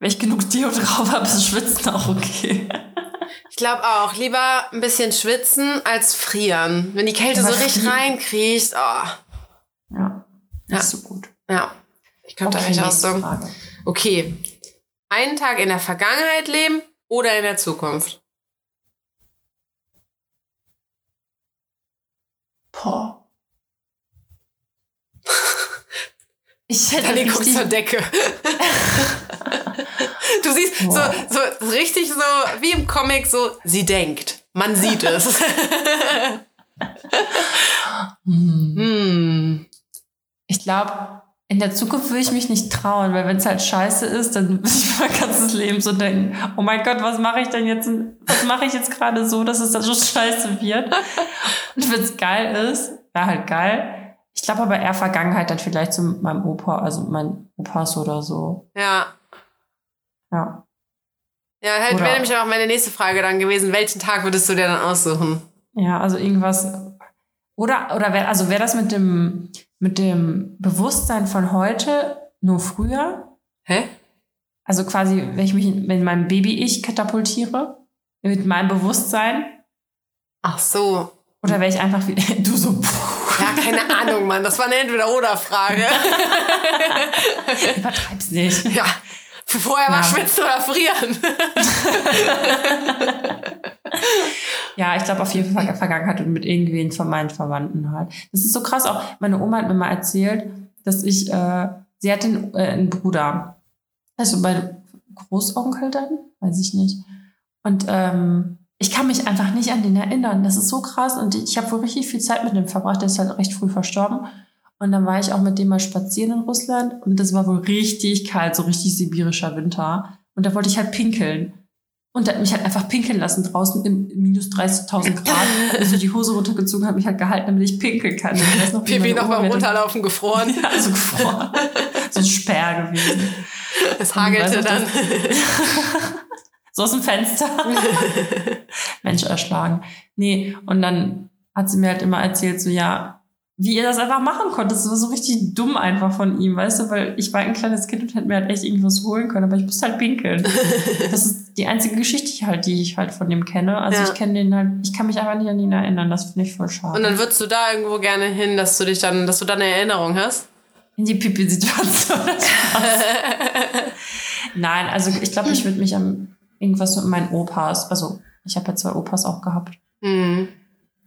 wenn ich genug Deo drauf habe, ist Schwitzen auch okay. Ich glaube auch, lieber ein bisschen schwitzen als frieren. Wenn die Kälte Aber so richtig reinkriecht, oh. Ja, Ja. nicht so gut. Ja. Ich könnte Okay, eigentlich auch. Frage. Okay. Einen Tag in der Vergangenheit leben oder in der Zukunft? Boah. Ich hätte Dani guckt zur Decke. du siehst so, Boah. so richtig so wie im Comic so, sie denkt. Man sieht es. Hm. hm. Ich glaube, in der Zukunft würde ich mich nicht trauen, weil wenn es halt scheiße ist, dann würde ich mein ganzes Leben so denken, oh mein Gott, was mache ich denn jetzt? Was mache ich jetzt gerade so, dass es dann so scheiße wird? Und wenn es geil ist, wäre halt geil. Ich glaube aber eher Vergangenheit dann vielleicht zu meinem Opa, also mein Opas oder so. Ja. Ja. Ja, halt wäre nämlich auch meine nächste Frage dann gewesen. Welchen Tag würdest du dir dann aussuchen? Ja, also irgendwas. Oder, oder wär, also wäre das mit dem, mit dem Bewusstsein von heute nur früher? Hä? Also quasi, wenn ich mich in meinem Baby-Ich katapultiere, mit meinem Bewusstsein, Ach so. oder wäre ich einfach wie du so, puh, Ja, keine Ahnung, Mann. Das war eine Entweder-Oder-Frage. übertreib's nicht. ja. Vorher war Ja. Schwitzen oder Frieren. Ja, ich glaube auf jeden Fall Vergangenheit und mit irgendwen von meinen Verwandten halt. Das ist so krass auch. Meine Oma hat mir mal erzählt, dass ich, äh, sie hatte einen, äh, einen Bruder. Also mein Großonkel dann, weiß ich nicht. Und ähm, ich kann mich einfach nicht an den erinnern. Das ist so krass. Und ich habe wohl richtig viel Zeit mit dem verbracht. Der ist halt recht früh verstorben. Und dann war ich auch mit dem mal spazieren in Russland. Und das war wohl richtig kalt, so richtig sibirischer Winter. Und da wollte ich halt pinkeln. Und der hat mich halt einfach pinkeln lassen draußen im minus 30.000 Grad. Hat mir so die Hose runtergezogen, hat mich halt gehalten, damit ich pinkeln kann. Ich noch, Pipi noch beim Runterlaufen gefroren. Ja, so gefroren. so ein Sperr gewesen. Es hagelte dann. So aus dem Fenster. Mensch erschlagen. Nee, und dann hat sie mir halt immer erzählt, so ja, wie ihr das einfach machen konntet. Das war so richtig dumm einfach von ihm, weißt du, weil ich war ein kleines Kind und hätte mir halt echt irgendwas holen können, aber ich musste halt pinkeln. Das ist die einzige Geschichte halt, die ich halt von dem kenne. Also Ja. ich kenne den halt, ich kann mich einfach nicht an ihn erinnern. Das finde ich voll schade. Und dann würdest du da irgendwo gerne hin, dass du dich dann, dass du dann eine Erinnerung hast? In die Pipi-Situation. Nein, also ich glaube, ich würde mich am irgendwas mit meinen Opas, also ich habe ja zwei Opas auch gehabt. Hm.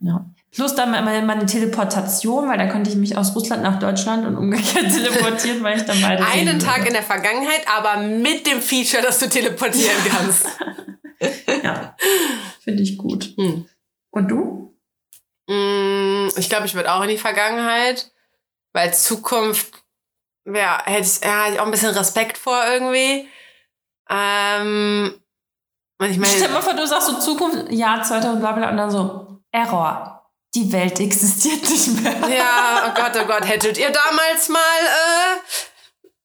Ja. Plus dann meine, meine Teleportation, weil da könnte ich mich aus Russland nach Deutschland und umgekehrt teleportieren, weil ich dann beide Einen würde. Tag in der Vergangenheit, aber mit dem Feature, dass du teleportieren kannst. Ja, finde ich gut. Hm. Und du? Mm, Ich glaube, ich würde auch in die Vergangenheit, weil Zukunft, ja, hätte ich, ja, hätte ich auch ein bisschen Respekt vor irgendwie. Ähm, und ich Stell meine, mal vor, du sagst so Zukunft, Jahr 2000, bla bla, und dann so Error. Die Welt existiert nicht mehr. Ja, oh Gott, oh Gott, hättet ihr damals mal,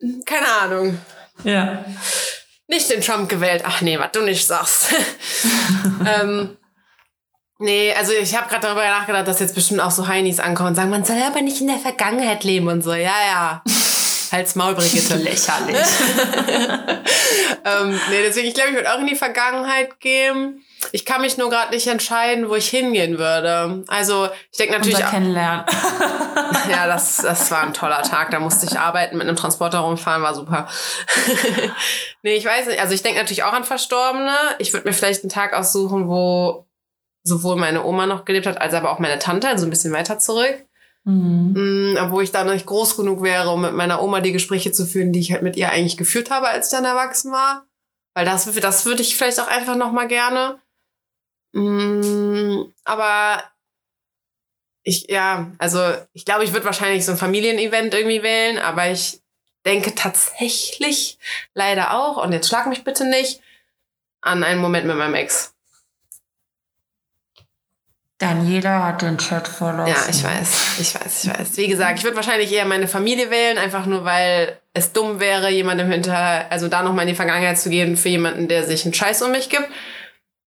äh, keine Ahnung, Ja. nicht den Trump gewählt. Ach nee, was du nicht sagst. ähm, nee, also ich habe gerade darüber nachgedacht, dass jetzt bestimmt auch so Heinis ankommen und sagen, man soll aber nicht in der Vergangenheit leben und so. Ja, ja. Halt's Maul, Brigitte. Lächerlich. ähm, nee, deswegen, ich glaube, ich würde auch in die Vergangenheit gehen. Ich kann mich nur gerade nicht entscheiden, wo ich hingehen würde. Also, ich denke natürlich Unser Kennenlernen. ja, das, das war ein toller Tag. Da musste ich arbeiten, mit einem Transporter rumfahren, war super. nee, ich weiß nicht. Also ich denke natürlich auch an Verstorbene. Ich würde mir vielleicht einen Tag aussuchen, wo sowohl meine Oma noch gelebt hat, als aber auch meine Tante, also ein bisschen weiter zurück. Mhm. Mm, wo ich dann nicht groß genug wäre, um mit meiner Oma die Gespräche zu führen, die ich halt mit ihr eigentlich geführt habe, als ich dann erwachsen war. Weil das, das würde ich vielleicht auch einfach noch mal gerne. Mm, aber ich, ja, also ich glaube, ich würde wahrscheinlich so ein Familienevent irgendwie wählen, aber ich denke tatsächlich leider auch, und jetzt schlag mich bitte nicht, an einen Moment mit meinem Ex. Daniela hat den Chat verlassen. Ja, ich weiß, ich weiß, ich weiß. Wie gesagt, ich würde wahrscheinlich eher meine Familie wählen, einfach nur weil es dumm wäre, jemandem hinter, also da nochmal in die Vergangenheit zu gehen für jemanden, der sich einen Scheiß um mich gibt.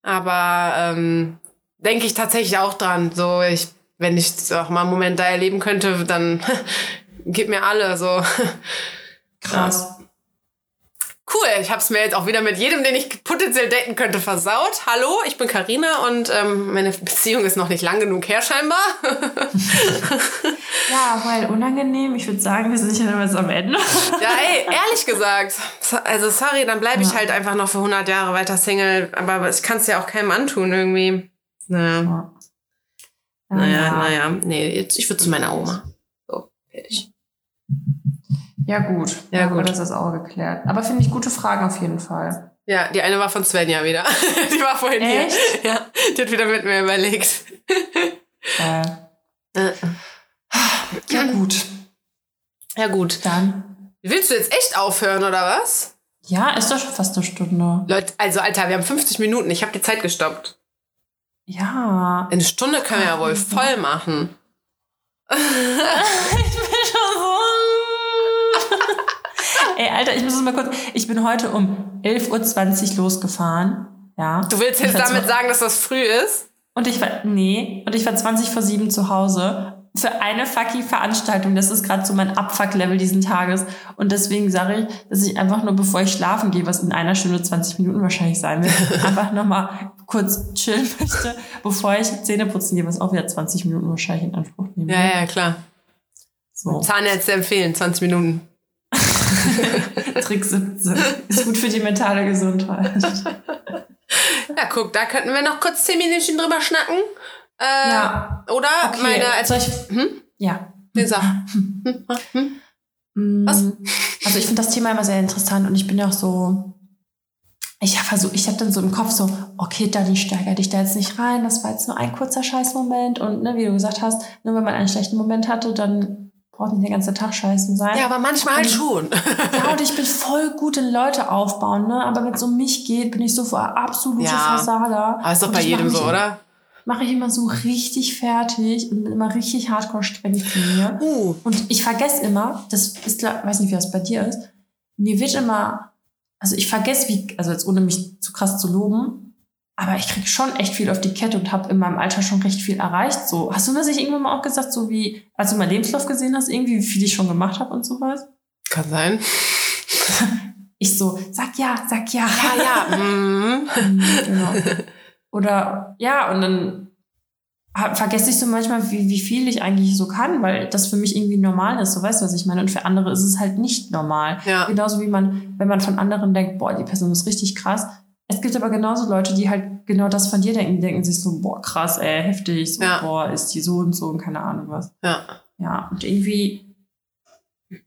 Aber ähm, denke ich tatsächlich auch dran. So, ich, wenn ich auch mal einen Moment da erleben könnte, dann gib mir alle so. Krass. Cool, ich habe es mir jetzt auch wieder mit jedem, den ich potenziell daten könnte, versaut. Hallo, ich bin Karina und ähm, meine Beziehung ist noch nicht lang genug her scheinbar. Ja, weil unangenehm. Ich würde sagen, wir sind nicht jetzt am Ende. Ja, ey, ehrlich gesagt. so- Also sorry, dann bleibe ich Ja. halt einfach noch für 100 Jahre weiter Single. Aber ich kann es ja auch keinem antun irgendwie. Naja, Ja. naja, naja. Nee, jetzt, ich würde zu meiner Oma. So, fertig. Ja, gut. Ja, gut. Das ist auch geklärt. Aber finde ich gute Fragen auf jeden Fall. Ja, die eine war von Svenja wieder. Die war vorhin Echt? hier. Ja, die hat wieder mit mir überlegt. Äh, Äh, ja, gut. Ja, gut. Dann. Willst du jetzt echt aufhören, oder was? Ja, ist doch schon fast eine Stunde. Leute, also Alter, wir haben 50 Minuten. Ich habe die Zeit gestoppt. Ja. Eine Stunde können wir ja wohl voll machen. Ich bin schon so. Ey, Alter, ich muss es mal kurz. Ich bin heute um 11.20 Uhr losgefahren. Ja. Du willst jetzt damit sagen, dass das früh ist? Und ich war. Nee. Und ich war 20 vor 7 zu Hause. Für eine fucking Veranstaltung. Das ist gerade so mein Abfuck-Level diesen Tages. Und deswegen sage ich, dass ich einfach nur, bevor ich schlafen gehe, was in einer Stunde 20 Minuten wahrscheinlich sein wird, einfach nochmal kurz chillen möchte, bevor ich Zähne putzen gehe, was auch wieder 20 Minuten wahrscheinlich in Anspruch nehmen Ja, wird. ja, klar. So. Zahnärzte empfehlen, 20 Minuten. Trick 17. Ist gut für die mentale Gesundheit. Ja, guck, da könnten wir noch kurz 10 Minuten drüber schnacken. Äh, Ja. Oder Okay. meine, als Soll ich, Hm? ja. Nee, sag. Was? Also ich finde das Thema immer sehr interessant und ich bin ja auch so, ich versuche, ich habe dann so im Kopf so, okay, Dani, steiger dich da jetzt nicht rein, das war jetzt nur ein kurzer Scheißmoment und ne, wie du gesagt hast, nur wenn man einen schlechten Moment hatte, dann braucht nicht der ganze Tag scheißen sein. Ja, aber manchmal Und- schon. Ja, und ich bin voll gut in Leute aufbauen, ne? Aber wenn es um mich geht, bin ich so absolute Ja. Versager. Aber ist doch bei jedem so, oder? Mache ich immer so richtig fertig und bin immer richtig hardcore streng zu mir. Uh. Und ich vergesse immer, das ist, glaub- weiß nicht, wie das bei dir ist, mir wird immer, also ich vergesse, wie, also jetzt ohne mich zu krass zu loben, aber ich krieg schon echt viel auf die Kette und habe in meinem Alter schon recht viel erreicht. So, hast du das nicht irgendwann mal auch gesagt, so wie, als du meinen Lebenslauf gesehen hast, irgendwie, wie viel ich schon gemacht habe und sowas? Kann sein. Ich so, sag ja, sag ja. Ja, ja. mhm. Genau. Oder ja, und dann vergesse ich so manchmal, wie, wie viel ich eigentlich so kann, weil das für mich irgendwie normal ist. So weißt du, was ich meine? Und für andere ist es halt nicht normal. Ja. Genauso wie man, wenn man von anderen denkt, boah, die Person ist richtig krass. Es gibt aber genauso Leute, die halt genau das von dir denken, die denken sich so, boah, krass, ey, heftig, so, Ja. boah, ist die so und so und keine Ahnung was. Ja. Ja, und irgendwie,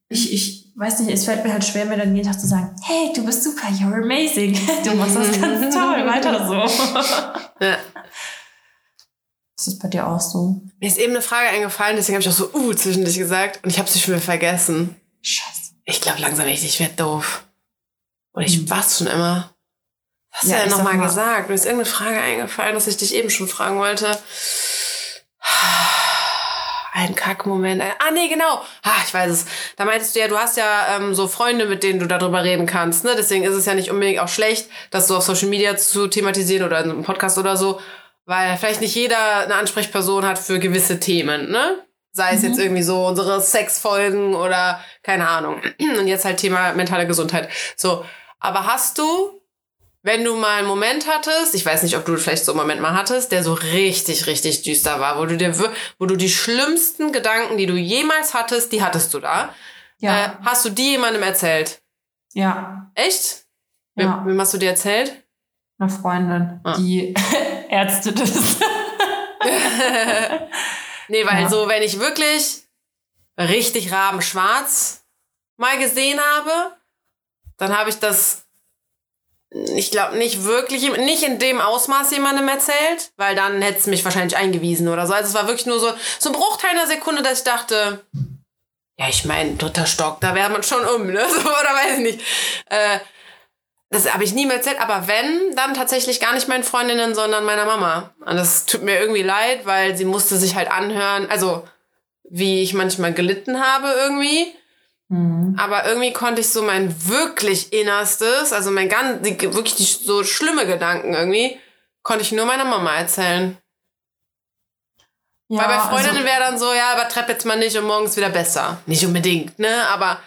ich, ich weiß nicht, es fällt mir halt schwer, mir dann jeden Tag zu sagen, hey, du bist super, you're amazing, du machst das ganz toll, weiter so. ja. Ist das bei dir auch so? Mir ist eben eine Frage eingefallen, deswegen habe ich auch so uh zwischendurch gesagt und ich habe sie schon wieder vergessen. Scheiße. Ich glaube langsam echt, ich werde doof. Oder ich war's schon immer. Was hast Ja, du sag nochmal mal- gesagt? Mir ist irgendeine Frage eingefallen, dass ich dich eben schon fragen wollte. ein Kackmoment. Ah, nee, genau. Ah, ich weiß es. Da meintest du ja, du hast ja ähm, so Freunde, mit denen du darüber reden kannst. Ne? Deswegen ist es ja nicht unbedingt auch schlecht, das so auf Social Media zu thematisieren oder in einem Podcast oder so. Weil vielleicht nicht jeder eine Ansprechperson hat für gewisse Themen, ne? Sei es mhm. jetzt irgendwie so unsere Sexfolgen oder keine Ahnung. Und jetzt halt Thema mentale Gesundheit. So. Aber hast du wenn du mal einen Moment hattest, ich weiß nicht, ob du vielleicht so einen Moment mal hattest, der so richtig, richtig düster war, wo du dir, wo du die schlimmsten Gedanken, die du jemals hattest, die hattest du da. Ja. Äh, hast du die jemandem erzählt? Ja. Echt? Ja. Wem, wem hast du dir erzählt? Eine Freundin, ah. die Ärztin ist. nee, weil ja. so, wenn ich wirklich richtig rabenschwarz mal gesehen habe, dann habe ich das ich glaube nicht wirklich, nicht in dem Ausmaß jemandem erzählt, weil dann hätte es mich wahrscheinlich eingewiesen oder so. Also es war wirklich nur so, so ein Bruchteil einer Sekunde, dass ich dachte, ja, ich meine, dritter Stock, da wäre man schon um, ne? So, oder weiß ich nicht. Äh, das habe ich nie mehr erzählt, aber wenn, dann tatsächlich gar nicht meinen Freundinnen, sondern meiner Mama. Und das tut mir irgendwie leid, weil sie musste sich halt anhören, also wie ich manchmal gelitten habe irgendwie. Mhm. Aber irgendwie konnte ich so mein wirklich Innerstes, also mein ganz, die, wirklich die, so schlimme Gedanken irgendwie, konnte ich nur meiner Mama erzählen. Ja, Weil bei Freundinnen also, wäre dann so, ja, übertreib jetzt mal nicht und morgen ist wieder besser. Nicht unbedingt, ne? Aber.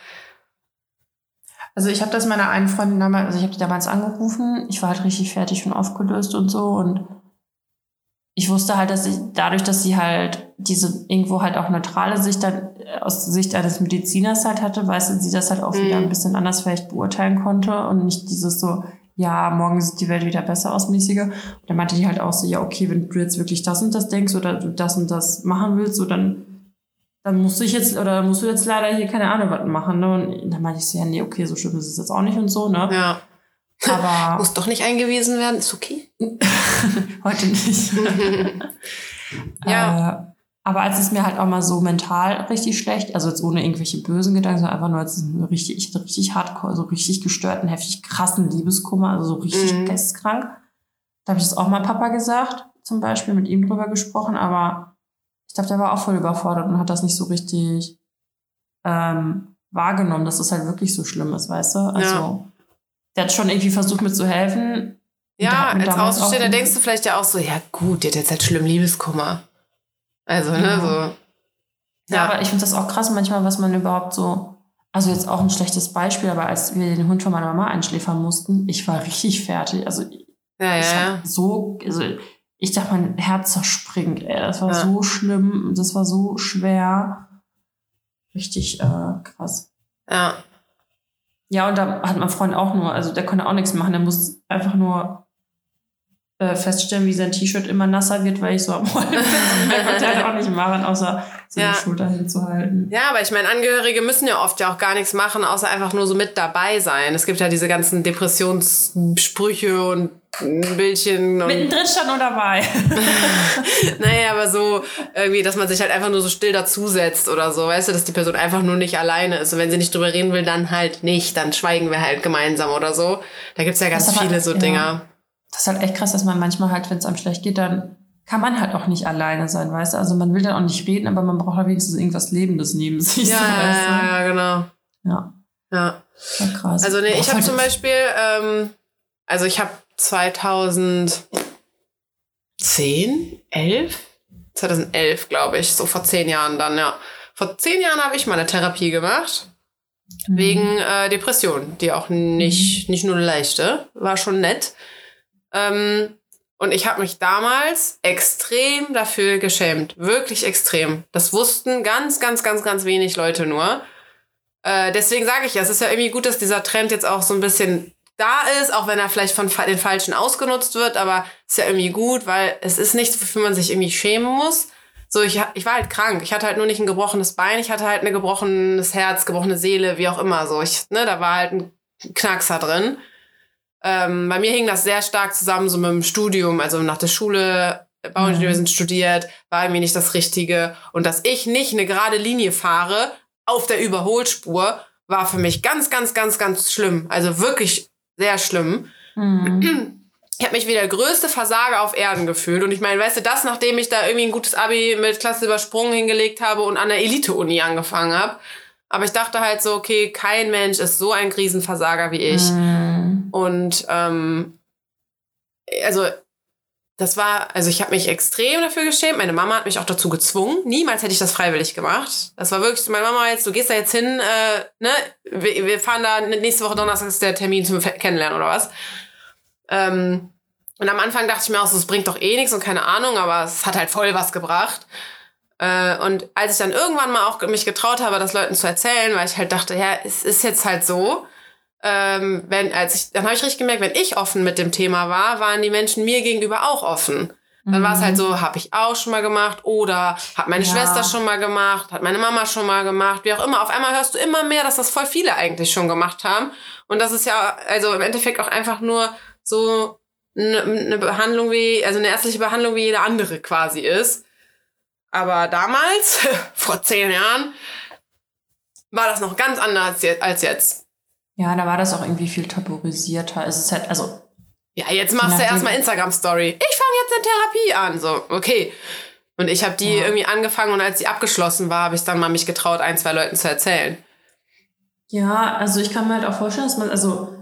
Also ich habe das meiner einen Freundin damals, also ich habe die damals angerufen, ich war halt richtig fertig und aufgelöst und so und ich wusste halt, dass ich dadurch, dass sie halt diese irgendwo halt auch neutrale Sicht dann äh, aus Sicht eines Mediziners halt hatte, weißt du, sie das halt auch mhm. wieder ein bisschen anders vielleicht beurteilen konnte und nicht dieses so, ja, morgen sieht die Welt wieder besser aus, mäßige. Und dann meinte die halt auch so, ja, okay, wenn du jetzt wirklich das und das denkst oder du das und das machen willst, so dann, dann musst du jetzt, oder musst du jetzt leider hier keine Ahnung was machen, ne? Und dann meinte ich so, ja, nee, okay, so schlimm ist es jetzt auch nicht und so, ne? Ja. Aber Muss doch nicht eingewiesen werden, ist okay. Heute nicht. ja. Äh, aber als es mir halt auch mal so mental richtig schlecht, also jetzt ohne irgendwelche bösen Gedanken, sondern einfach nur als richtig, ich hatte richtig hardcore, so richtig gestörten, heftig krassen Liebeskummer, also so richtig mhm. geistkrank. Da habe ich das auch mal Papa gesagt, zum Beispiel, mit ihm drüber gesprochen, aber ich glaube, der war auch voll überfordert und hat das nicht so richtig ähm, wahrgenommen, dass das halt wirklich so schlimm ist, weißt du? Also ja der hat schon irgendwie versucht mir zu helfen. Ja, als Außenstehender denkst du vielleicht ja auch so, ja gut, die hat jetzt halt schlimm Liebeskummer. Also, ne, ja. so. Ja, ja aber ich finde das auch krass manchmal, was man überhaupt so, also jetzt auch ein schlechtes Beispiel, aber als wir den Hund von meiner Mama einschläfern mussten, ich war richtig fertig. Also, ja, ich ja. so, also ich dachte, mein Herz zerspringt, ey. Das war so schlimm, das war so schwer. Richtig äh, krass. Ja. Ja, und da hat mein Freund auch nur, also der konnte auch nichts machen, der muss einfach nur äh, feststellen, wie sein T-Shirt immer nasser wird, weil ich so am Rollen bin. der konnte halt auch nicht machen, außer so ja. die Schulter hinzuhalten. Ja, aber ich meine, Angehörige müssen ja oft ja auch gar nichts machen, außer einfach nur so mit dabei sein. Es gibt ja diese ganzen Depressionssprüche und Bildchen. Und Mittendrin stand nur dabei. naja, aber so irgendwie, dass man sich halt einfach nur so still dazusetzt oder so, weißt du, dass die Person einfach nur nicht alleine ist. Und wenn sie nicht drüber reden will, dann halt nicht. Dann schweigen wir halt gemeinsam oder so. Da gibt's ja ganz viele so ja. Dinger. Das ist halt echt krass, dass man manchmal halt, wenn es einem schlecht geht, dann kann man halt auch nicht alleine sein, weißt du? Also man will dann auch nicht reden, aber man braucht halt wenigstens irgendwas Lebendes neben sich. Ja, so, weißt du? ja, genau. Ja. Ja. ja krass. Also nee, ich habe zum Beispiel, ähm, also ich habe 2010, 11? 2011, glaube ich, so vor zehn Jahren dann, ja. Vor zehn Jahren habe ich meine Therapie gemacht. Mhm. Wegen äh, Depression, die auch nicht, mhm. nicht nur eine leichte, war schon nett. Ähm, und ich habe mich damals extrem dafür geschämt. Wirklich extrem. Das wussten ganz, ganz, ganz, ganz wenig Leute nur. Äh, deswegen sage ich ja, es ist ja irgendwie gut, dass dieser Trend jetzt auch so ein bisschen da ist, auch wenn er vielleicht von den Falschen ausgenutzt wird, aber ist ja irgendwie gut, weil es ist nichts, wofür man sich irgendwie schämen muss. So, ich, ich war halt krank. Ich hatte halt nur nicht ein gebrochenes Bein, ich hatte halt ein gebrochenes Herz, gebrochene Seele, wie auch immer. So, ich, ne, da war halt ein Knackser drin. Ähm, bei mir hing das sehr stark zusammen so mit dem Studium, also nach der Schule, Bauingenieurwesen mhm. studiert, war irgendwie nicht das Richtige. Und dass ich nicht eine gerade Linie fahre auf der Überholspur, war für mich ganz, ganz, ganz, ganz schlimm. Also wirklich sehr schlimm. Mhm. ich habe mich wie der größte Versager auf Erden gefühlt. Und ich meine, weißt du, das, nachdem ich da irgendwie ein gutes Abi mit Klasse übersprungen hingelegt habe und an der Elite-Uni angefangen habe. Aber ich dachte halt so, okay, kein Mensch ist so ein Riesenversager wie ich. Mhm. Und ähm, also das war, also ich habe mich extrem dafür geschämt. Meine Mama hat mich auch dazu gezwungen. Niemals hätte ich das freiwillig gemacht. Das war wirklich so, meine Mama jetzt, du gehst da jetzt hin, äh, ne? Wir, wir fahren da nächste Woche Donnerstag ist der Termin zum Kennenlernen oder was. Ähm, und am Anfang dachte ich mir auch so, es bringt doch eh nichts und keine Ahnung, aber es hat halt voll was gebracht. Äh, und als ich dann irgendwann mal auch mich getraut habe, das Leuten zu erzählen, weil ich halt dachte, ja, es ist jetzt halt so, ähm, wenn, als ich, dann habe ich richtig gemerkt, wenn ich offen mit dem Thema war, waren die Menschen mir gegenüber auch offen. Dann war es halt so, habe ich auch schon mal gemacht oder hat meine Ja. Schwester schon mal gemacht, hat meine Mama schon mal gemacht, wie auch immer. Auf einmal hörst du immer mehr, dass das voll viele eigentlich schon gemacht haben. Und das ist ja also im Endeffekt auch einfach nur so eine, eine Behandlung wie, also eine ärztliche Behandlung wie jede andere quasi ist. Aber damals, vor zehn Jahren, war das noch ganz anders als je- als jetzt. Ja, da war das auch irgendwie viel tabuisierter. Es ist halt, also, Ja, jetzt machst du erstmal Instagram-Story. Ich fange jetzt eine Therapie an. So, okay. Und ich habe die Ja. irgendwie angefangen und als sie abgeschlossen war, habe ich dann mal mich getraut, ein, zwei Leuten zu erzählen. ja, also ich kann mir halt auch vorstellen, dass man, also,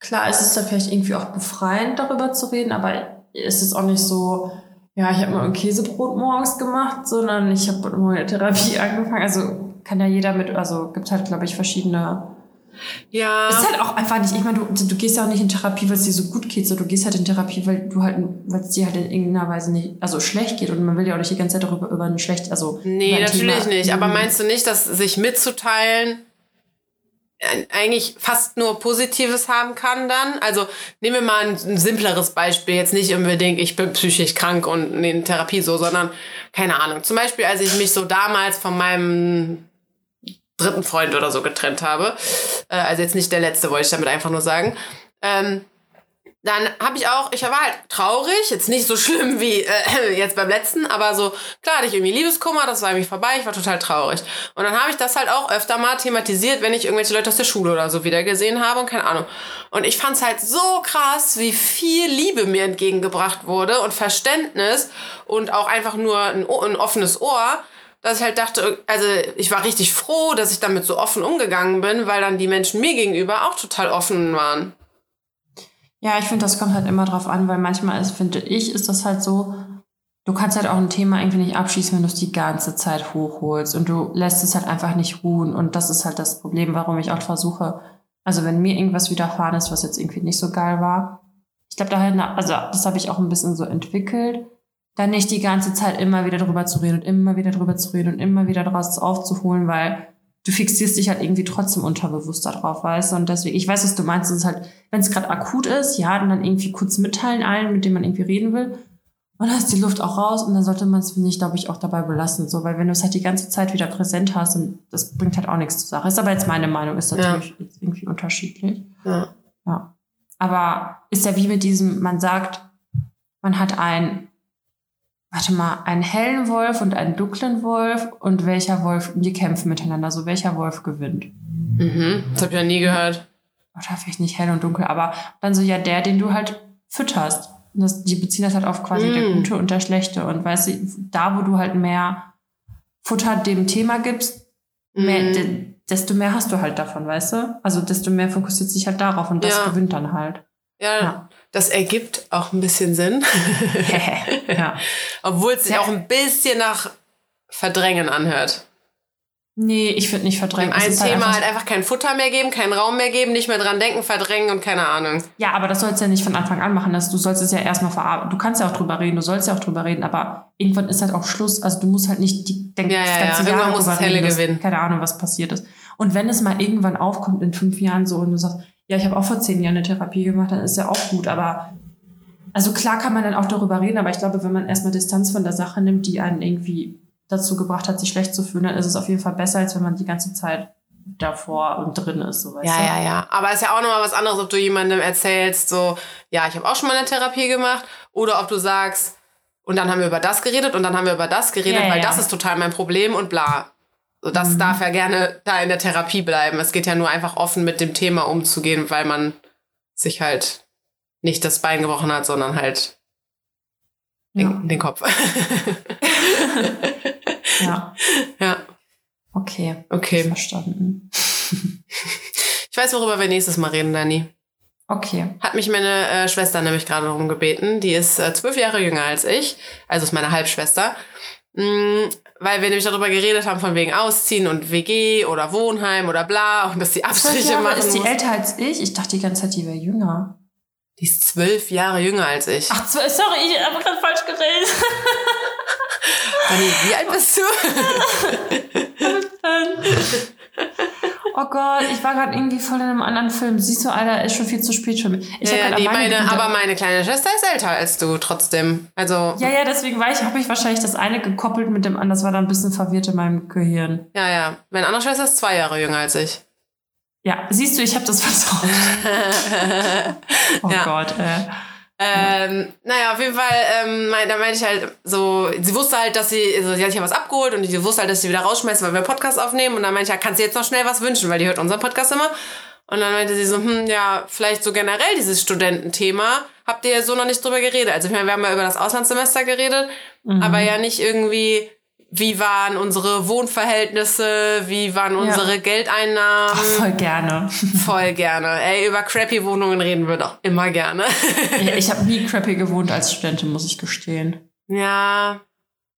klar, es ist da vielleicht irgendwie auch befreiend, darüber zu reden, aber es ist auch nicht so, ja, ich habe mal ein Käsebrot morgens gemacht, sondern ich habe eine Therapie angefangen. Also kann ja jeder mit, also gibt halt, glaube ich, verschiedene Ja. Ist halt auch einfach nicht, ich meine, du, du gehst ja auch nicht in Therapie, weil es dir so gut geht, sondern du gehst halt in Therapie, weil du halt, weil es dir halt in irgendeiner Weise nicht, also schlecht geht und man will ja auch nicht die ganze Zeit darüber über ein schlecht, also Nee, natürlich Thema nicht. Aber meinst du nicht, dass sich mitzuteilen eigentlich fast nur Positives haben kann dann? Also nehmen wir mal ein, simpleres Beispiel. Jetzt nicht unbedingt, ich bin psychisch krank und in Therapie so, sondern keine Ahnung. Zum Beispiel, als ich mich so damals von meinem dritten Freund oder so getrennt habe. Äh, also jetzt nicht der letzte, wollte ich damit einfach nur sagen. Ähm, dann habe ich auch, ich war halt traurig, jetzt nicht so schlimm wie äh, jetzt beim letzten, aber so, klar hatte ich irgendwie Liebeskummer, das war irgendwie vorbei, ich war total traurig. Und dann habe ich das halt auch öfter mal thematisiert, wenn ich irgendwelche Leute aus der Schule oder so wieder gesehen habe und keine Ahnung. Und ich fand es halt so krass, wie viel Liebe mir entgegengebracht wurde und Verständnis und auch einfach nur ein, ein offenes Ohr, dass ich halt dachte, also ich war richtig froh, dass ich damit so offen umgegangen bin, weil dann die Menschen mir gegenüber auch total offen waren. Ja, ich finde, das kommt halt immer drauf an, weil manchmal ist, finde ich, ist das halt so, du kannst halt auch ein Thema irgendwie nicht abschließen, wenn du es die ganze Zeit hochholst und du lässt es halt einfach nicht ruhen und das ist halt das Problem, warum ich auch versuche, also wenn mir irgendwas widerfahren ist, was jetzt irgendwie nicht so geil war, ich glaube, da halt, also das habe ich auch ein bisschen so entwickelt, dann nicht die ganze Zeit immer wieder drüber zu reden und immer wieder drüber zu reden und immer wieder daraus aufzuholen, weil du fixierst dich halt irgendwie trotzdem unterbewusst darauf, weißt du? Und deswegen, ich weiß, was du meinst, es ist halt, wenn es gerade akut ist, ja, dann, dann irgendwie kurz mitteilen allen, mit denen man irgendwie reden will. Und dann ist die Luft auch raus und dann sollte man es, finde ich, glaube ich, auch dabei belassen. So, weil wenn du es halt die ganze Zeit wieder präsent hast, und das bringt halt auch nichts zur Sache. Ist aber jetzt meine Meinung, ist natürlich jetzt irgendwie unterschiedlich. Ja. Ja. Aber ist ja wie mit diesem, man sagt, man hat ein, warte mal, einen hellen Wolf und einen dunklen Wolf und welcher Wolf, die kämpfen miteinander, so welcher Wolf gewinnt. Mhm. Das habe ich ja nie gehört. Oder vielleicht nicht hell und dunkel, aber dann so ja der, den du halt fütterst. Das, die beziehen das halt auf quasi der Mm. Gute und der Schlechte. Und weißt du, da wo du halt mehr Futter dem Thema gibst, mehr, Mhm. de, desto mehr hast du halt davon, weißt du? Also desto mehr fokussiert sich halt darauf und das Ja. gewinnt dann halt. Ja, Ja. Das ergibt auch ein bisschen Sinn. ja. Obwohl es sich Ja. auch ein bisschen nach Verdrängen anhört. Nee, ich finde nicht verdrängen. Ist halt Thema einfach- halt einfach kein Futter mehr geben, keinen Raum mehr geben, nicht mehr dran denken, verdrängen und keine Ahnung. Ja, aber das sollst du ja nicht von Anfang an machen. Das, du sollst es ja erstmal verarbeiten. Du kannst ja auch drüber reden, du sollst ja auch drüber reden, aber irgendwann ist halt auch Schluss. Also du musst halt nicht die, den, Ja, ja, das ja. ganze Irgendwann Jahr muss das Helle reden, dass- gewinnen. Keine Ahnung, was passiert ist. Und wenn es mal irgendwann aufkommt in fünf Jahren so und du sagst, ja, ich habe auch vor zehn Jahren eine Therapie gemacht, dann ist ja auch gut. Aber also klar kann man dann auch darüber reden, aber ich glaube, wenn man erstmal Distanz von der Sache nimmt, die einen irgendwie dazu gebracht hat, sich schlecht zu fühlen, dann ist es auf jeden Fall besser, als wenn man die ganze Zeit davor und drin ist. So, weißt Ja, du? ja, ja. Aber es ist ja auch nochmal was anderes, ob du jemandem erzählst, so, ja, ich habe auch schon mal eine Therapie gemacht, oder ob du sagst, und dann haben wir über das geredet und dann haben wir über das geredet, Ja, weil ja. das ist total mein Problem und bla. Das Mhm. darf ja gerne da in der Therapie bleiben. Es geht ja nur einfach offen mit dem Thema umzugehen, weil man sich halt nicht das Bein gebrochen hat, sondern halt Ja. den, den Kopf. ja. ja, Okay. okay. Verstanden. Ich weiß, worüber wir nächstes Mal reden, Dani. Okay. Hat mich meine äh, Schwester nämlich gerade darum gebeten. Die ist äh, zwölf Jahre jünger als ich. Also ist meine Halbschwester. Mm, weil wir nämlich darüber geredet haben, von wegen Ausziehen und WG oder Wohnheim oder bla. Und dass Zwölf Abstriche Jahre machen ist die muss. älter als ich? Ich dachte die ganze Zeit, die wäre jünger. Die ist zwölf Jahre jünger als ich. Ach, zwölf, sorry, ich habe gerade falsch geredet. Dani, wie alt bist du? Oh Gott, ich war gerade irgendwie voll in einem anderen Film. Siehst du, Alter, ist schon viel zu spät für mich. Ich ja, grad nee, meine aber meine kleine Schwester ist älter als du trotzdem. Also, Ja, ja, deswegen war ich, habe ich wahrscheinlich das eine gekoppelt mit dem anderen. Das war dann ein bisschen verwirrt in meinem Gehirn. ja, ja. Meine andere Schwester ist zwei Jahre jünger als ich. Ja, siehst du, ich habe das vertraut. Oh Ja. Gott, ey. Ähm, naja, auf jeden Fall, ähm, da meinte ich halt so, sie wusste halt, dass sie, also sie hat sich ja was abgeholt und sie wusste halt, dass sie wieder rausschmeißt, weil wir Podcast aufnehmen. Und dann meinte ich, ja, kannst du jetzt noch schnell was wünschen, weil die hört unseren Podcast immer. Und dann meinte sie so, hm, ja, vielleicht so generell dieses Studententhema. Habt ihr ja so noch nicht drüber geredet? Also ich meine, wir haben ja über das Auslandssemester geredet, Mhm. aber ja nicht irgendwie, wie waren unsere Wohnverhältnisse, wie waren unsere Geldeinnahmen. Ach, voll gerne. Voll gerne. Ey, über crappy Wohnungen reden wir doch immer gerne. Ja, ich habe nie crappy gewohnt als Studentin, muss ich gestehen. Ja.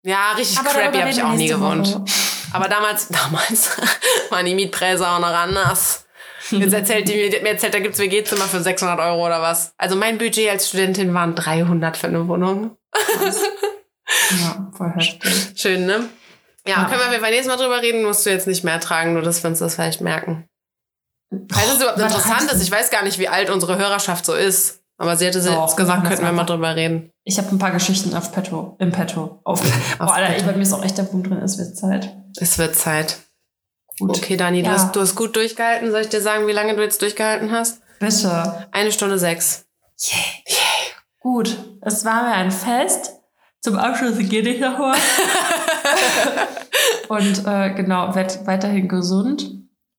Ja, richtig Aber crappy habe ich auch nie gewohnt. Woche. Aber damals, damals waren die Mietpreise auch noch anders. Jetzt erzählt die mir, mir erzählt, da gibt's WG-Zimmer für 600 Euro oder was. Also mein Budget als Studentin waren 300 für eine Wohnung. Ja, voll heftig. Schön, ne? Ja, Ja. können wir auf Fall nächstes Mal drüber reden, musst du jetzt nicht mehr ertragen, nur dass wir uns das vielleicht merken. Falls es überhaupt Was interessant ist, ich weiß gar nicht, wie alt unsere Hörerschaft so ist. Aber sie hatte Doch, jetzt gesagt, das könnten wir mal drüber reden. Ich habe ein paar Geschichten auf Petto, im Petto. Auf, Boah, Alter, ich, bei mir ist auch echt der Punkt drin, es wird Zeit. Es wird Zeit. Gut. Okay, Dani, du, Ja. hast, du hast gut durchgehalten. Soll ich dir sagen, wie lange du jetzt durchgehalten hast? Bitte. Eine Stunde sechs. Gut, es war mir ein Fest. Zum Abschluss gehe ich noch mal. Und äh, genau, werd weiterhin gesund.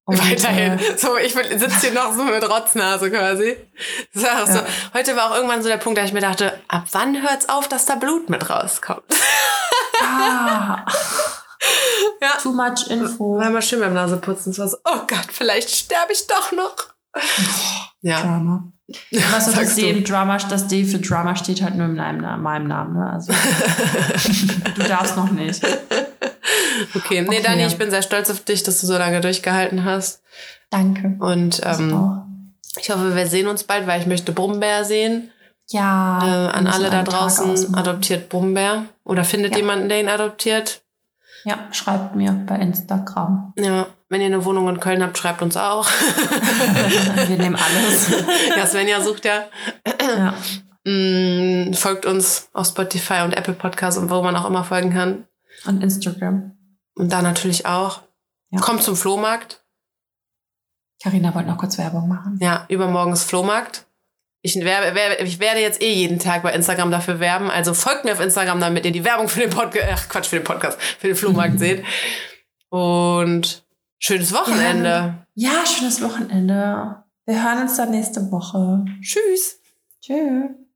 Und, Weiterhin. Äh, So, ich sitze hier noch so mit Rotznase quasi. Das war auch so. Ja. Heute war auch irgendwann so der Punkt, da ich mir dachte, ab wann hört's auf, dass da Blut mit rauskommt? ah, Ja. too much info. War immer schön beim Naseputzen. Es war so, oh Gott, vielleicht sterbe ich doch noch. Ja. Drama. Was soll das D im Drama, das D für Drama steht halt nur in meinem, meinem Namen, ne? Also, du darfst noch nicht. Okay, nee, Okay. Dani, ich bin sehr stolz auf dich, dass du so lange durchgehalten hast. Danke. Und Ich ähm, ich hoffe, wir sehen uns bald, weil ich möchte Brummbär sehen. Ja. Äh, an alle da draußen, adoptiert Brummbär. Oder findet Ja. jemanden, der ihn adoptiert. Ja, schreibt mir bei Instagram. Ja, wenn ihr eine Wohnung in Köln habt, schreibt uns auch. wir nehmen alles. ja, Svenja sucht ja. ja. Mm, folgt uns auf Spotify und Apple Podcasts und wo man auch immer folgen kann. Und Instagram. Und da natürlich auch. Ja. Kommt zum Flohmarkt. Carina wollte noch kurz Werbung machen. Ja, übermorgen ist Flohmarkt. Ich, werbe, werbe, ich werde jetzt eh jeden Tag bei Instagram dafür werben. Also folgt mir auf Instagram, damit ihr die Werbung für den Podcast, ach Quatsch, für den Podcast, für den Flohmarkt seht. Und schönes Wochenende. Ja, schönes Wochenende. Wir hören uns dann nächste Woche. Tschüss. Tschüss.